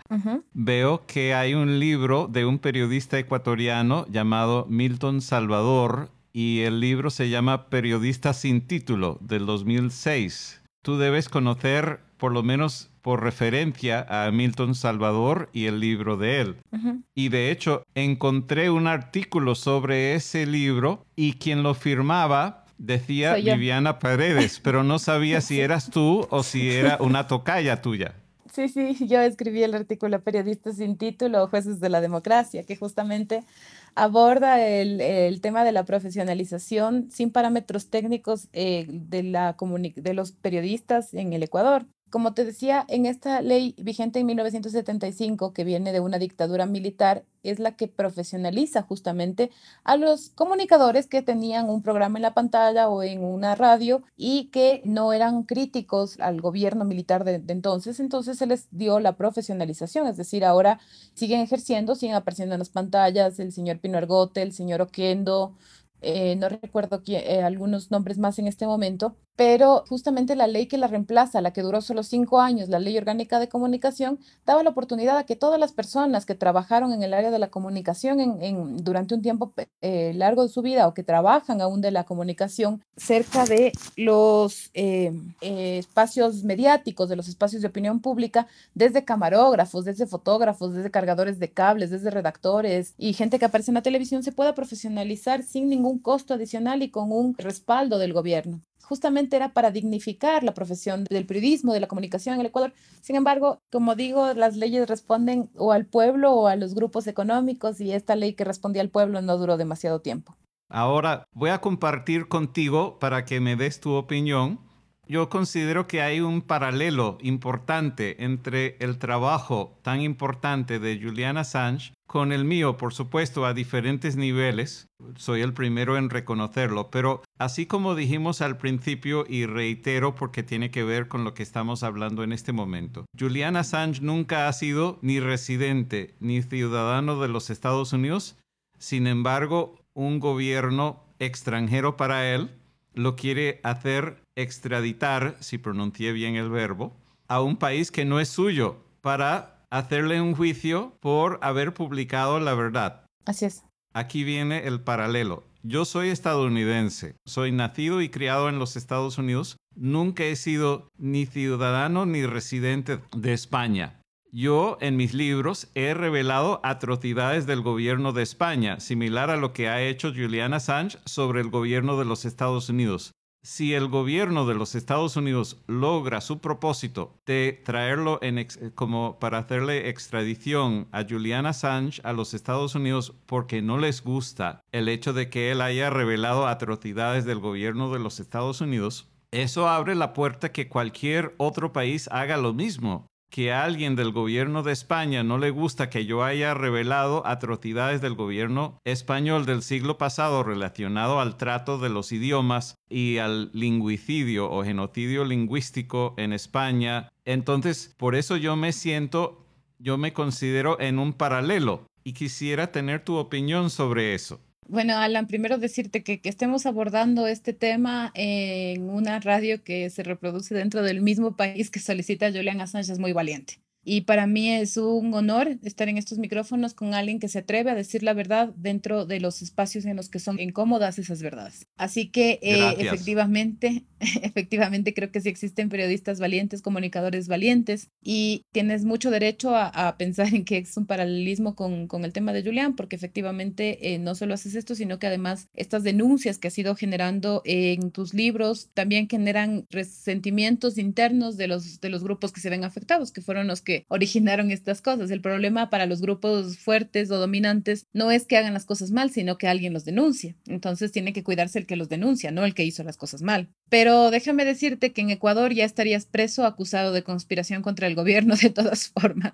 veo que hay un libro de un periodista ecuatoriano llamado Milton Salvador y el libro se llama Periodista sin título del 2006. Tú debes conocer, por lo menos por referencia, a Milton Salvador y el libro de él. Y de hecho, encontré un artículo sobre ese libro y quien lo firmaba decía Viviana Paredes, pero no sabía si eras tú o si era una tocaya tuya. Sí, sí, yo escribí el artículo Periodista sin título, Jueces de la Democracia, que justamente aborda el, tema de la profesionalización sin parámetros técnicos eh, de, la de los periodistas en el Ecuador. Como te decía, en esta ley vigente en 1975, que viene de una dictadura militar, es la que profesionaliza justamente a los comunicadores que tenían un programa en la pantalla o en una radio y que no eran críticos al gobierno militar de, entonces. Entonces se les dio la profesionalización, es decir, ahora siguen ejerciendo, siguen apareciendo en las pantallas el señor Pino Argote, el señor Oquendo, eh, no recuerdo eh, algunos nombres más en este momento, pero justamente la ley que la reemplaza, la que duró solo cinco años, la ley orgánica de comunicación, daba la oportunidad a que todas las personas que trabajaron en el área de la comunicación en, durante un tiempo eh, largo de su vida o que trabajan aún de la comunicación cerca de los eh, eh, espacios mediáticos, de los espacios de opinión pública, desde camarógrafos, desde fotógrafos, desde cargadores de cables, desde redactores y gente que aparece en la televisión, se pueda profesionalizar sin ningún costo adicional y con un respaldo del gobierno justamente era para dignificar la profesión del periodismo, de la comunicación en el Ecuador. Sin embargo, como digo, las leyes responden o al pueblo o a los grupos económicos y esta ley que respondía al pueblo no duró demasiado tiempo. Ahora voy a compartir contigo para que me des tu opinión yo considero que hay un paralelo importante entre el trabajo tan importante de Julian Assange con el mío, por supuesto, a diferentes niveles. Soy el primero en reconocerlo, pero así como dijimos al principio y reitero porque tiene que ver con lo que estamos hablando en este momento, Julian Assange nunca ha sido ni residente ni ciudadano de los Estados Unidos, sin embargo, un gobierno extranjero para él lo quiere hacer extraditar, si pronuncié bien el verbo, a un país que no es suyo para hacerle un juicio por haber publicado la verdad. Así es. Aquí viene el paralelo. Yo soy estadounidense, soy nacido y criado en los Estados Unidos, nunca he sido ni ciudadano ni residente de España. Yo en mis libros he revelado atrocidades del gobierno de España, similar a lo que ha hecho Julian Assange sobre el gobierno de los Estados Unidos si el gobierno de los Estados Unidos logra su propósito de traerlo en como para hacerle extradición a Julian Assange a los Estados Unidos porque no les gusta el hecho de que él haya revelado atrocidades del gobierno de los Estados Unidos, eso abre la puerta que cualquier otro país haga lo mismo que a alguien del gobierno de España no le gusta que yo haya revelado atrocidades del gobierno español del siglo pasado relacionado al trato de los idiomas y al lingüicidio o genocidio lingüístico en España. Entonces, por eso yo me siento, yo me considero en un paralelo y quisiera tener tu opinión sobre eso. Bueno, Alan, primero decirte que, que, estemos abordando este tema en una radio que se reproduce dentro del mismo país que solicita Julian Assange es muy valiente. Y para mí es un honor estar en estos micrófonos con alguien que se atreve a decir la verdad dentro de los espacios en los que son incómodas esas verdades. Así que eh, efectivamente, efectivamente creo que sí existen periodistas valientes, comunicadores valientes y tienes mucho derecho a, pensar en que es un paralelismo con, con, el tema de Julián, porque efectivamente eh, no solo haces esto, sino que además estas denuncias que has ido generando en tus libros también generan resentimientos internos de los, de los grupos que se ven afectados, que fueron los que originaron estas cosas. El problema para los grupos fuertes o dominantes no es que hagan las cosas mal, sino que alguien los denuncia. Entonces tiene que cuidarse el que los denuncia, no el que hizo las cosas mal. Pero déjame decirte que en Ecuador ya estarías preso acusado de conspiración contra el gobierno de todas formas.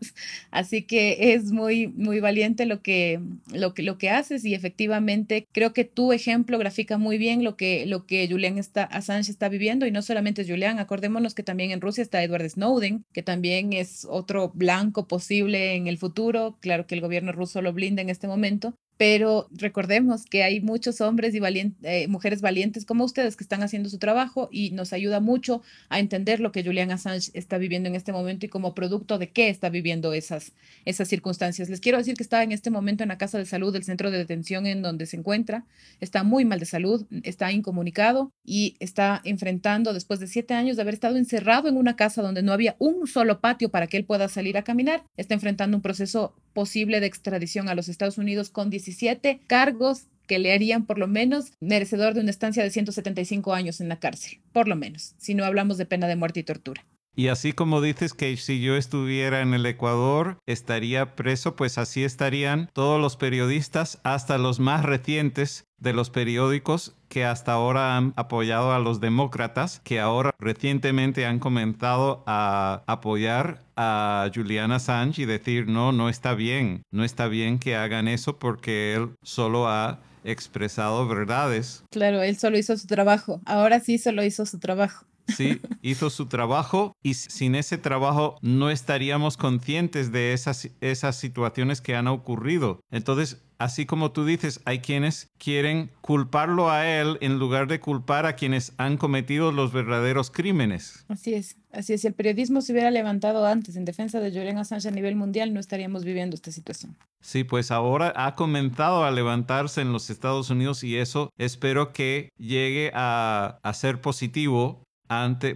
Así que es muy, muy valiente lo que, lo que, lo que haces y efectivamente creo que tu ejemplo grafica muy bien lo que, lo que Julian Assange está viviendo y no solamente Julian, acordémonos que también en Rusia está Edward Snowden, que también es otro blanco posible en el futuro. Claro que el gobierno ruso lo blinda en este momento, pero recordemos que hay muchos hombres y eh, mujeres valientes como ustedes que están haciendo su trabajo y nos ayuda mucho a entender lo que Julian Assange está viviendo en este momento y como producto de qué está viviendo esas, esas circunstancias. Les quiero decir que está en este momento en la casa de salud del centro de detención en donde se encuentra, está muy mal de salud, está incomunicado y está enfrentando, después de siete años de haber estado encerrado en una casa donde no había un solo patio para que él pueda salir a caminar, está enfrentando un proceso posible de extradición a los Estados Unidos con 17 cargos que le harían por lo menos merecedor de una estancia de 175 años en la cárcel, por lo menos, si no hablamos de pena de muerte y tortura. Y así como dices que si yo estuviera en el Ecuador estaría preso, pues así estarían todos los periodistas, hasta los más recientes de los periódicos que hasta ahora han apoyado a los demócratas, que ahora recientemente han comenzado a apoyar a Julian Assange y decir, no, no está bien, no está bien que hagan eso porque él solo ha expresado verdades. Claro, él solo hizo su trabajo, ahora sí solo hizo su trabajo. Sí, hizo su trabajo y sin ese trabajo no estaríamos conscientes de esas, esas situaciones que han ocurrido. Entonces, así como tú dices, hay quienes quieren culparlo a él en lugar de culpar a quienes han cometido los verdaderos crímenes. Así es, así es. Si el periodismo se hubiera levantado antes en defensa de Julian Assange a nivel mundial, no estaríamos viviendo esta situación. Sí, pues ahora ha comenzado a levantarse en los Estados Unidos y eso espero que llegue a, a ser positivo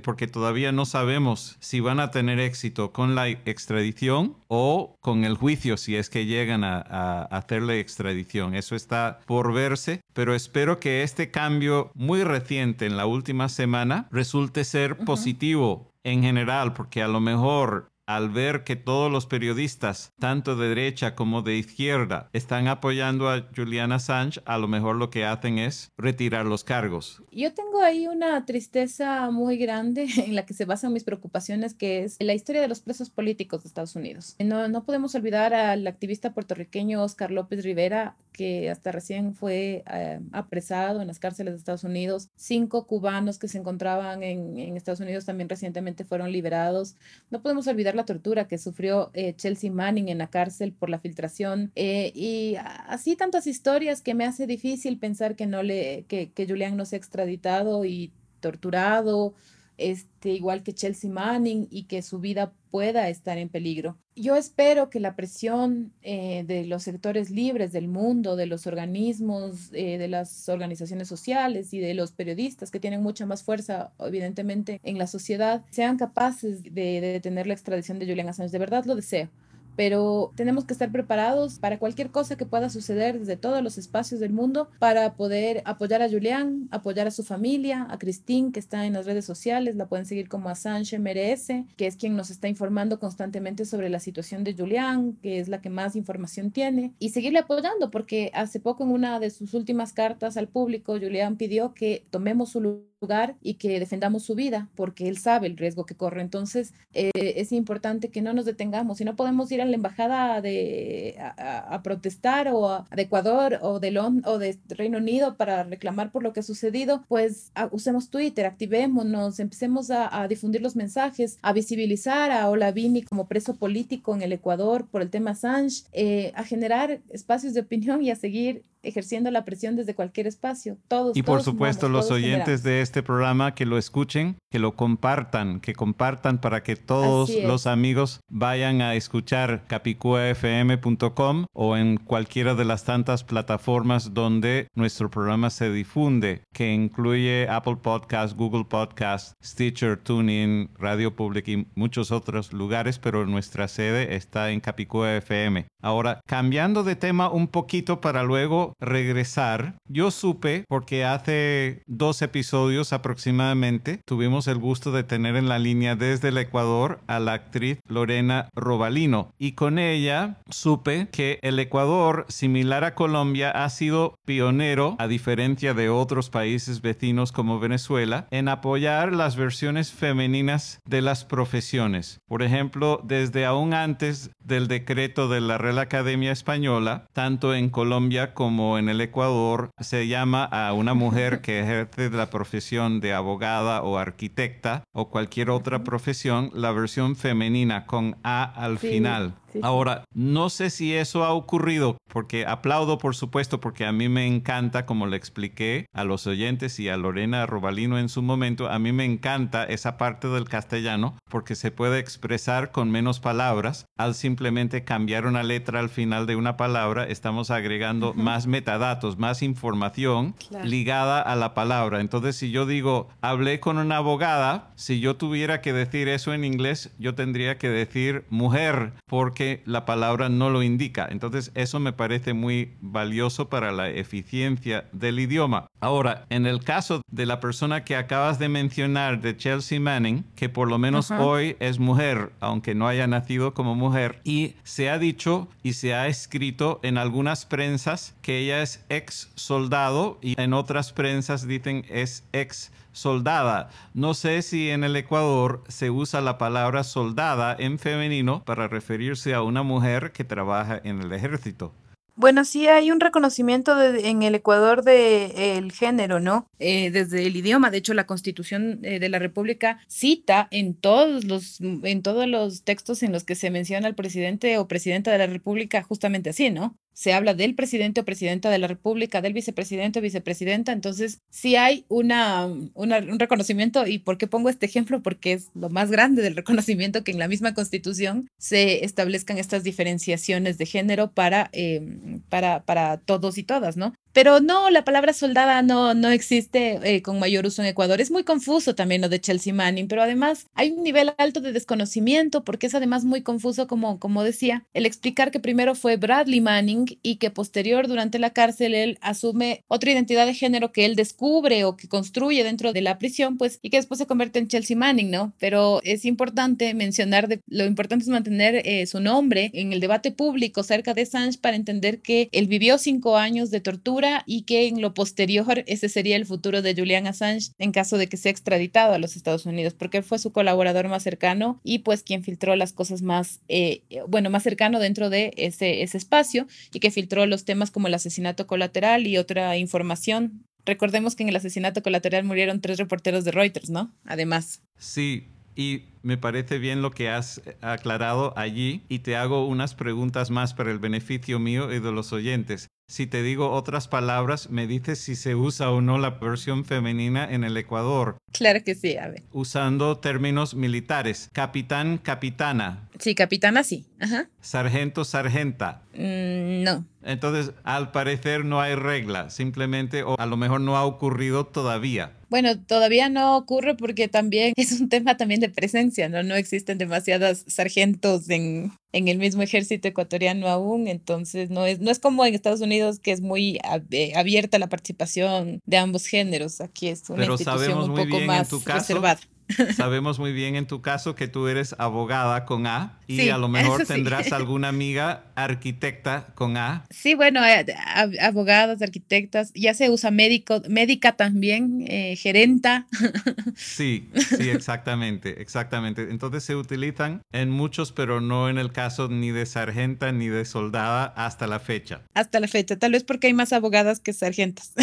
porque todavía no sabemos si van a tener éxito con la extradición o con el juicio si es que llegan a, hacerle extradición. Eso está por verse, pero espero que este cambio muy reciente en la última semana resulte ser positivo en general, porque a lo mejor al ver que todos los periodistas, tanto de derecha como de izquierda, están apoyando a Julian Assange, a lo mejor lo que hacen es retirar los cargos. Yo tengo ahí una tristeza muy grande en la que se basan mis preocupaciones, que es la historia de los presos políticos de Estados Unidos. No, no podemos olvidar al activista puertorriqueño Oscar López Rivera, que hasta recién fue eh, apresado en las cárceles de Estados Unidos. Cinco cubanos que se encontraban en, en Estados Unidos también recientemente fueron liberados. No podemos olvidar la tortura que sufrió eh, Chelsea Manning en la cárcel por la filtración eh, y así tantas historias que me hace difícil pensar que no le que, que Julian no se ha extraditado y torturado este, igual que Chelsea Manning, y que su vida pueda estar en peligro. Yo espero que la presión eh, de los sectores libres del mundo, de los organismos, eh, de las organizaciones sociales y de los periodistas que tienen mucha más fuerza, evidentemente, en la sociedad, sean capaces de, de detener la extradición de Julian Assange. De verdad lo deseo pero tenemos que estar preparados para cualquier cosa que pueda suceder desde todos los espacios del mundo para poder apoyar a Julián, apoyar a su familia, a Christine que está en las redes sociales, la pueden seguir como Assange merece, que es quien nos está informando constantemente sobre la situación de Julián, que es la que más información tiene, y seguirle apoyando porque hace poco en una de sus últimas cartas al público, Julián pidió que tomemos su lugar y que defendamos su vida porque él sabe el riesgo que corre. Entonces eh, es importante que no nos detengamos y no podemos ir la embajada de, a, protestar o de Ecuador o de, o de Reino Unido para reclamar por lo que ha sucedido, pues usemos Twitter, activémonos, empecemos a, difundir los mensajes, a visibilizar a Olavini como preso político en el Ecuador por el tema Assange, eh, a generar espacios de opinión y a seguir ejerciendo la presión desde cualquier espacio. Todos. Y por supuesto los oyentes de este programa que lo escuchen, que lo compartan, que compartan para que todos los amigos vayan a escuchar capicuafm.com o en cualquiera de las tantas plataformas donde nuestro programa se difunde, que incluye Apple Podcast, Google Podcast, Stitcher, TuneIn, Radio Public y muchos otros lugares, pero nuestra sede está en Capicúa FM. Ahora, cambiando de tema un poquito para luego regresar. Yo supe porque hace dos episodios aproximadamente tuvimos el gusto de tener en la línea desde el Ecuador a la actriz Lorena Robalino y con ella supe que el Ecuador, similar a Colombia, ha sido pionero, a diferencia de otros países vecinos como Venezuela, en apoyar las versiones femeninas de las profesiones. Por ejemplo, desde aún antes del decreto de la Real Academia Española, tanto en Colombia como en el Ecuador, se llama a una mujer que ejerce la profesión de abogada o arquitecta o cualquier otra profesión la versión femenina con A al final. Ahora, no sé si eso ha ocurrido, porque aplaudo, por supuesto, porque a mí me encanta, como le expliqué a los oyentes y a Lorena Robalino en su momento, a mí me encanta esa parte del castellano, porque se puede expresar con menos palabras. Al simplemente cambiar una letra al final de una palabra, estamos agregando más metadatos, más información ligada a la palabra. Entonces, si yo digo, hablé con una abogada, si yo tuviera que decir eso en inglés, yo tendría que decir mujer, porque la palabra no lo indica. Entonces eso me parece muy valioso para la eficiencia del idioma. Ahora, en el caso de la persona que acabas de mencionar, de Chelsea Manning, que por lo menos hoy es mujer, aunque no haya nacido como mujer, y se ha dicho y se ha escrito en algunas prensas que ella es ex soldado y en otras prensas dicen es ex soldada. No sé si en el Ecuador se usa la palabra soldada en femenino para referirse a una mujer que trabaja en el ejército. Bueno, sí hay un reconocimiento en el Ecuador del género, ¿no? Eh, desde el idioma. De hecho, la Constitución eh, de la República cita en todos los en todos los textos en los que se menciona al presidente o presidenta de la República justamente así, ¿no? Se habla del presidente o presidenta de la República, del vicepresidente o vicepresidenta. Entonces, sí hay una, un reconocimiento. ¿Y por qué pongo este ejemplo? Porque es lo más grande del reconocimiento que en la misma Constitución se establezcan estas diferenciaciones de género para, eh, para, para todos y todas, ¿no? Pero no, la palabra soldada no, no existe eh, con mayor uso en Ecuador. Es muy confuso también lo de Chelsea Manning, pero además hay un nivel alto de desconocimiento porque es además muy confuso, como, como decía, el explicar que primero fue Bradley Manning y que posterior durante la cárcel él asume otra identidad de género que él descubre o que construye dentro de la prisión, pues, y que después se convierte en Chelsea Manning, ¿no? Pero es importante mencionar, lo importante es mantener eh, su nombre en el debate público cerca de Assange para entender que él vivió cinco años de tortura y que en lo posterior ese sería el futuro de Julian Assange en caso de que sea extraditado a los Estados Unidos, porque él fue su colaborador más cercano y pues quien filtró las cosas más, eh, bueno, más cercano dentro de ese, ese espacio y que filtró los temas como el asesinato colateral y otra información. Recordemos que en el asesinato colateral murieron tres reporteros de Reuters, ¿no? Además. Sí, y me parece bien lo que has aclarado allí y te hago unas preguntas más para el beneficio mío y de los oyentes. Si te digo otras palabras, me dices si se usa o no la versión femenina en el Ecuador. Claro que sí, a ver. Usando términos militares. Capitán, capitana. Sí, capitana sí. Ajá. Sargento, sargenta. Mm, no. Entonces, al parecer no hay regla, simplemente, o a lo mejor no ha ocurrido todavía. Bueno, todavía no ocurre porque también es un tema también de presencia, ¿no? No existen demasiadas sargentos en, en el mismo ejército ecuatoriano aún, entonces no es, no es como en Estados Unidos que es muy eh, abierta la participación de ambos géneros, aquí es una institución un poco más reservada. Sabemos muy bien en tu caso que tú eres abogada con A y a lo mejor tendrás alguna amiga arquitecta con A. Sí, bueno, eh, abogadas, arquitectas, ya se usa médico, médica también, eh, gerenta. Sí, sí, exactamente, exactamente. Entonces se utilizan en muchos, pero no en el caso ni de sargenta ni de soldada hasta la fecha. Hasta la fecha, tal vez porque hay más abogadas que sargentas.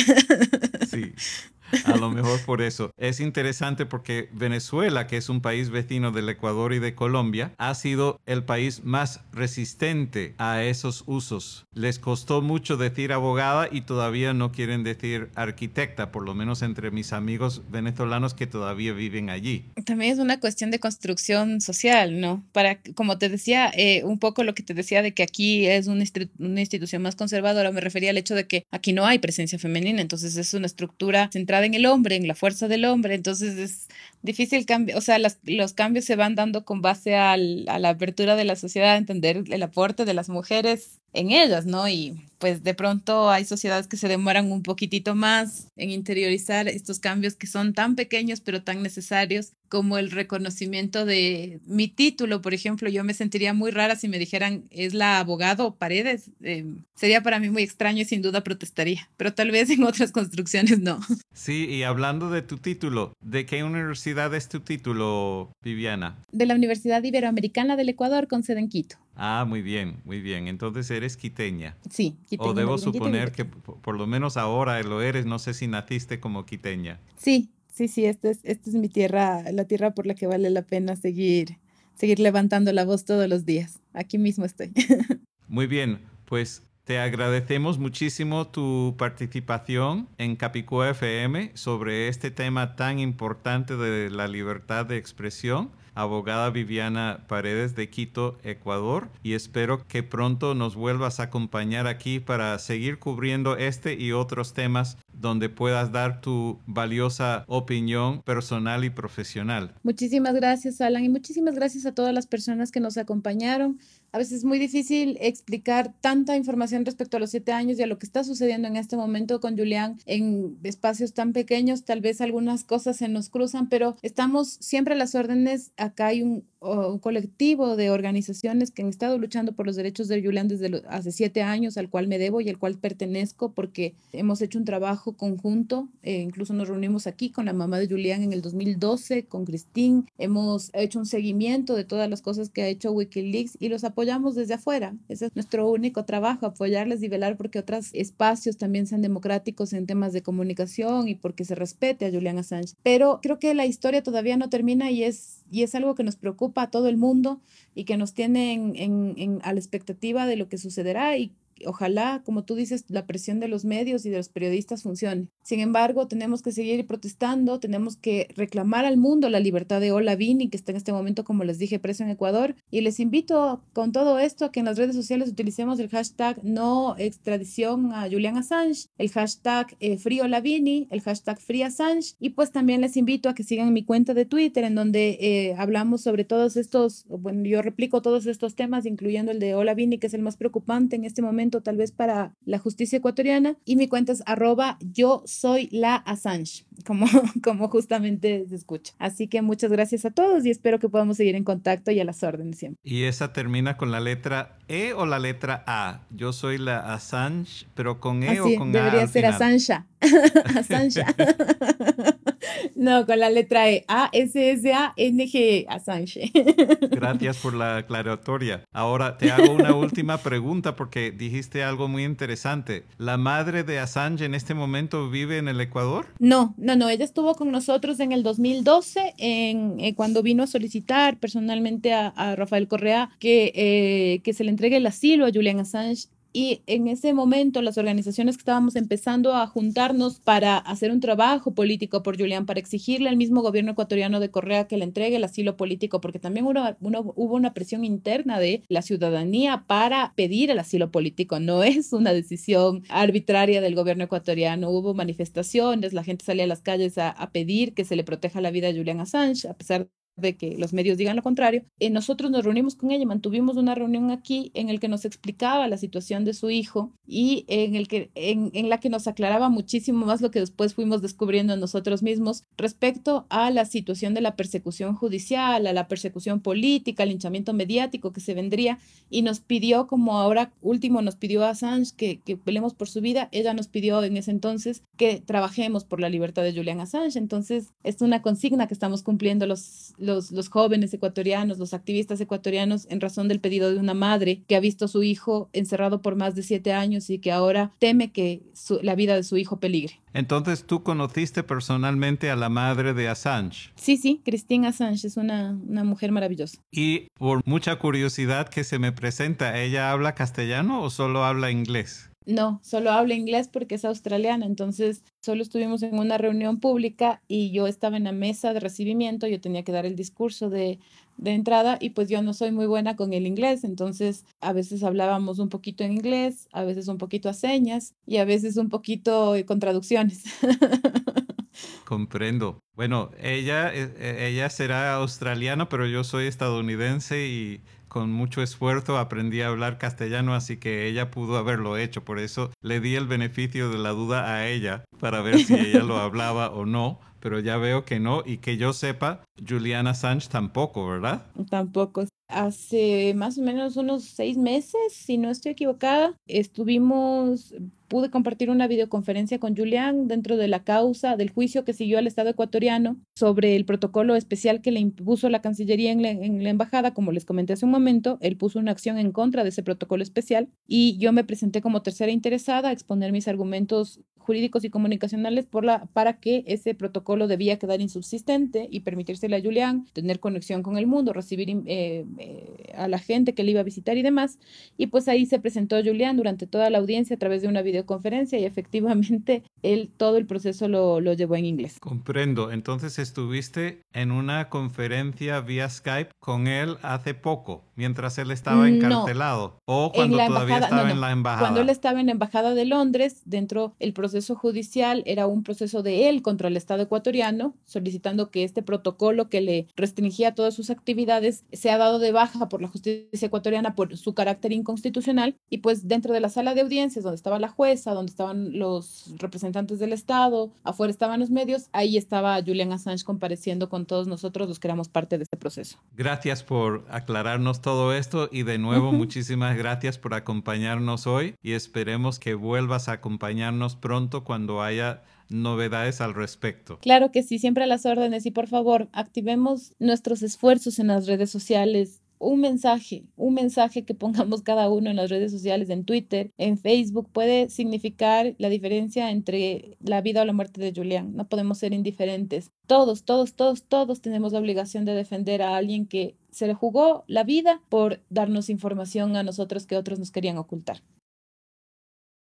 Sí. A lo mejor por eso. Es interesante porque Venezuela, que es un país vecino del Ecuador y de Colombia, ha sido el país más resistente a esos usos. Les costó mucho decir abogada y todavía no quieren decir arquitecta, por lo menos entre mis amigos venezolanos que todavía viven allí. También es una cuestión de construcción social, ¿no? Para, como te decía, eh, un poco lo que te decía de que aquí es una, una institución más conservadora, me refería al hecho de que aquí no hay presencia femenina, entonces es una estructura centrada en el hombre, en la fuerza del hombre, entonces es difícil cambio, o sea, los cambios se van dando con base a la apertura de la sociedad, a entender el aporte de las mujeres en ellas, ¿no? Y pues de pronto hay sociedades que se demoran un poquitito más en interiorizar estos cambios que son tan pequeños pero tan necesarios como el reconocimiento de mi título, por ejemplo, yo me sentiría muy rara si me dijeran es la abogado Paredes, eh, sería para mí muy extraño y sin duda protestaría, pero tal vez en otras construcciones no. Sí, y hablando de tu título, ¿de qué universidad es tu título, Viviana? De la Universidad Iberoamericana del Ecuador con sede en Quito. Ah, muy bien, muy bien. Entonces eres quiteña. Sí, quiteña. O debo suponer que por lo menos ahora lo eres. No sé si naciste como quiteña. Sí, sí, sí. Esta es, esta es mi tierra, la tierra por la que vale la pena seguir, seguir levantando la voz todos los días. Aquí mismo estoy. Muy bien, pues te agradecemos muchísimo tu participación en Capicúa FM sobre este tema tan importante de la libertad de expresión abogada Viviana Paredes de Quito, Ecuador, y espero que pronto nos vuelvas a acompañar aquí para seguir cubriendo este y otros temas donde puedas dar tu valiosa opinión personal y profesional. Muchísimas gracias, Alan, y muchísimas gracias a todas las personas que nos acompañaron. A veces es muy difícil explicar tanta información respecto a los siete años y a lo que está sucediendo en este momento con Julián en espacios tan pequeños. Tal vez algunas cosas se nos cruzan, pero estamos siempre a las órdenes. Acá hay un un colectivo de organizaciones que han estado luchando por los derechos de Julián desde hace siete años, al cual me debo y al cual pertenezco, porque hemos hecho un trabajo conjunto. Eh, incluso nos reunimos aquí con la mamá de Julián en el 2012, con Cristín. Hemos hecho un seguimiento de todas las cosas que ha hecho Wikileaks y los apoyamos desde afuera. Ese es nuestro único trabajo, apoyarles y velar porque otros espacios también sean democráticos en temas de comunicación y porque se respete a Julián Assange. Pero creo que la historia todavía no termina y es, y es algo que nos preocupa a todo el mundo y que nos tienen en, a la expectativa de lo que sucederá y ojalá, como tú dices, la presión de los medios y de los periodistas funcione. Sin embargo, tenemos que seguir protestando, tenemos que reclamar al mundo la libertad de Ola Vini, que está en este momento, como les dije, preso en Ecuador. Y les invito con todo esto a que en las redes sociales utilicemos el hashtag no extradición a Julian Assange, el hashtag eh, Free Olavini, el hashtag Free Assange. Y pues también les invito a que sigan mi cuenta de Twitter, en donde eh, hablamos sobre todos estos, bueno, yo replico todos estos temas, incluyendo el de Olavini, que es el más preocupante en este momento tal vez para la justicia ecuatoriana. Y mi cuenta es arroba yo soy la Assange, como, como justamente se escucha. Así que muchas gracias a todos y espero que podamos seguir en contacto y a las órdenes siempre. ¿Y esa termina con la letra E o la letra A? Yo soy la Assange, pero con E o con A. Debería ser Assange. Assange. No, con la letra E. A-S-S-A-N-G, Assange. Gracias por la aclaratoria. Ahora te hago una última pregunta porque dijiste algo muy interesante. ¿La madre de Assange en este momento vive en el Ecuador? No, no, no. Ella estuvo con nosotros en el 2012, en, eh, cuando vino a solicitar personalmente a, Rafael Correa que, eh, que se le entregue el asilo a Julian Assange y en ese momento las organizaciones que estábamos empezando a juntarnos para hacer un trabajo político por Julián, para exigirle al mismo gobierno ecuatoriano de Correa que le entregue el asilo político, porque también hubo una presión interna de la ciudadanía para pedir el asilo político. No es una decisión arbitraria del gobierno ecuatoriano. Hubo manifestaciones, la gente salía a las calles a, a pedir que se le proteja la vida a Julián Assange, a pesar de que los medios digan lo contrario, eh, nosotros nos reunimos con ella, mantuvimos una reunión aquí en el que nos explicaba la situación de su hijo y en, el que, en, en, la que nos aclaraba muchísimo más lo que después fuimos descubriendo nosotros mismos respecto a la situación de la persecución judicial, a la persecución política, al linchamiento mediático que se vendría. Y nos pidió, como ahora último nos pidió a Assange que, que peleemos por su vida, ella nos pidió en ese entonces que trabajemos por la libertad de Julian Assange, entonces es una consigna que estamos cumpliendo los los, los jóvenes ecuatorianos, los activistas ecuatorianos, en razón del pedido de una madre que ha visto a su hijo encerrado por más de siete años y que ahora teme que la vida de su hijo peligre. Entonces, ¿tú conociste personalmente a la madre de Assange? Sí, sí, Christine Assange es una, una, mujer maravillosa. Y por mucha curiosidad que se me presenta, ¿ella habla castellano o solo habla inglés? No, solo habla inglés porque es australiana, entonces solo estuvimos en una reunión pública y yo estaba en la mesa de recibimiento, yo tenía que dar el discurso de, de entrada y pues yo no soy muy buena con el inglés, entonces a veces hablábamos un poquito en inglés, a veces un poquito a señas y a veces un poquito con traducciones. Comprendo. Bueno, ella, e, e, ella será australiana, pero yo soy estadounidense y con mucho esfuerzo aprendí a hablar castellano, así que ella pudo haberlo hecho. Por eso le di el beneficio de la duda a ella para ver si ella lo hablaba o no. Pero ya veo que no, y que yo sepa, Juliana Sánchez tampoco, ¿verdad? Tampoco hace más o menos unos seis meses, si no estoy equivocada, estuvimos, pude compartir una videoconferencia con Julián dentro de la causa del juicio que siguió al Estado ecuatoriano sobre el protocolo especial que le impuso la Cancillería en la, en la embajada. Como les comenté hace un momento, él puso una acción en contra de ese protocolo especial y yo me presenté como tercera interesada a exponer mis argumentos jurídicos y comunicacionales por la, para que ese protocolo debía quedar insubsistente y permitírsele a Julián tener conexión con el mundo, recibir eh, eh, a la gente que le iba a visitar y demás. Y pues ahí se presentó Julián durante toda la audiencia a través de una videoconferencia y efectivamente él todo el proceso lo, lo llevó en inglés. Comprendo. Entonces estuviste en una conferencia vía Skype con él hace poco, mientras él estaba encarcelado o cuando todavía estaba en la embajada. Cuando él estaba en la embajada de Londres, dentro del proceso judicial era un proceso de él contra el Estado ecuatoriano, solicitando que este protocolo que le restringía todas sus actividades sea dado de baja por la justicia ecuatoriana por su carácter inconstitucional. Y pues dentro de la sala de audiencias, donde estaba la jueza, donde estaban los representantes del Estado, afuera estaban los medios, ahí estaba Julian Assange compareciendo con todos nosotros los que éramos parte de este proceso. Gracias por aclararnos todo esto y de nuevo muchísimas gracias por acompañarnos hoy y esperemos que vuelvas a acompañarnos pronto cuando haya novedades al respecto. Claro que sí, siempre a las órdenes y por favor, activemos nuestros esfuerzos en las redes sociales. Un mensaje, un mensaje que pongamos cada uno en las redes sociales, en Twitter, en Facebook, puede significar la diferencia entre la vida o la muerte de Julián. No podemos ser indiferentes. Todos, todos, todos, todos tenemos la obligación de defender a alguien que se le jugó la vida por darnos información a nosotros que otros nos querían ocultar.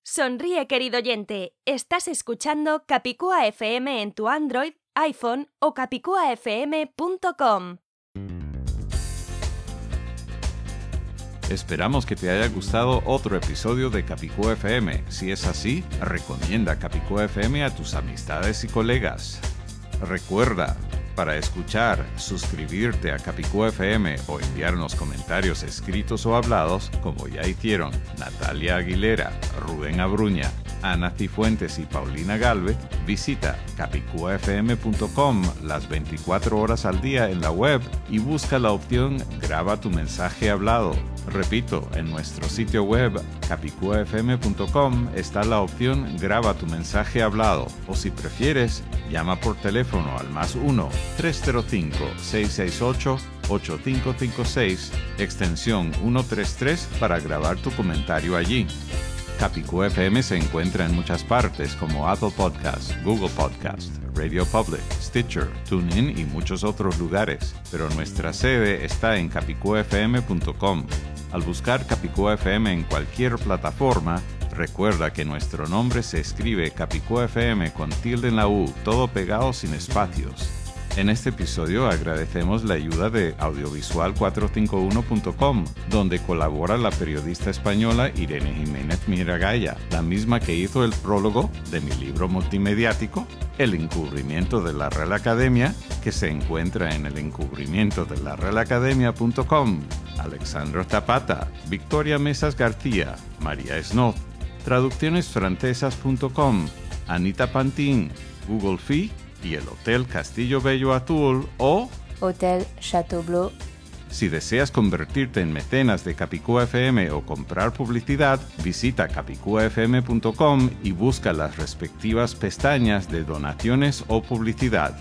Sonríe, querido oyente. Estás escuchando Capicúa FM en tu Android, iPhone o capicuafm.com. Esperamos que te haya gustado otro episodio de Capicúa FM. Si es así, recomienda Capicúa FM a tus amistades y colegas. Recuerda, para escuchar, suscribirte a Capicú FM o enviarnos comentarios escritos o hablados, como ya hicieron Natalia Aguilera, Rubén Abruña, Ana Cifuentes y Paulina Galve, visita capicuafm.com las 24 horas al día en la web y busca la opción Graba tu mensaje hablado. Repito, en nuestro sitio web capicuafm.com está la opción Graba tu mensaje hablado o si prefieres, llama por teléfono al más 1-305-668-8556, extensión 133 para grabar tu comentario allí. Capicú FM se encuentra en muchas partes como Apple Podcasts, Google Podcasts, Radio Public, Stitcher, TuneIn y muchos otros lugares, pero nuestra sede está en capicuafm.com. Al buscar Capicú FM en cualquier plataforma, recuerda que nuestro nombre se escribe Capicú FM con tilde en la U, todo pegado sin espacios. En este episodio agradecemos la ayuda de audiovisual451.com, donde colabora la periodista española Irene Jiménez Miragaya, la misma que hizo el prólogo de mi libro multimediático, El encubrimiento de la Real Academia, que se encuentra en el encubrimiento de la Realacademia.com, Alexandro Tapata, Victoria Mesas García, María Snow, traduccionesfrancesas.com, Anita Pantín, Google Fee y el Hotel Castillo Bello Azul o Hotel Chateau Bleu. Si deseas convertirte en mecenas de Capicúa FM o comprar publicidad, visita capicuafm.com y busca las respectivas pestañas de donaciones o publicidad.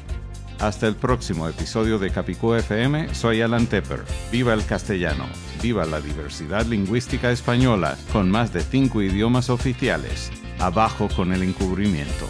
Hasta el próximo episodio de Capicúa FM, soy Alan Tepper. Viva el castellano, viva la diversidad lingüística española con más de cinco idiomas oficiales. Abajo con el encubrimiento.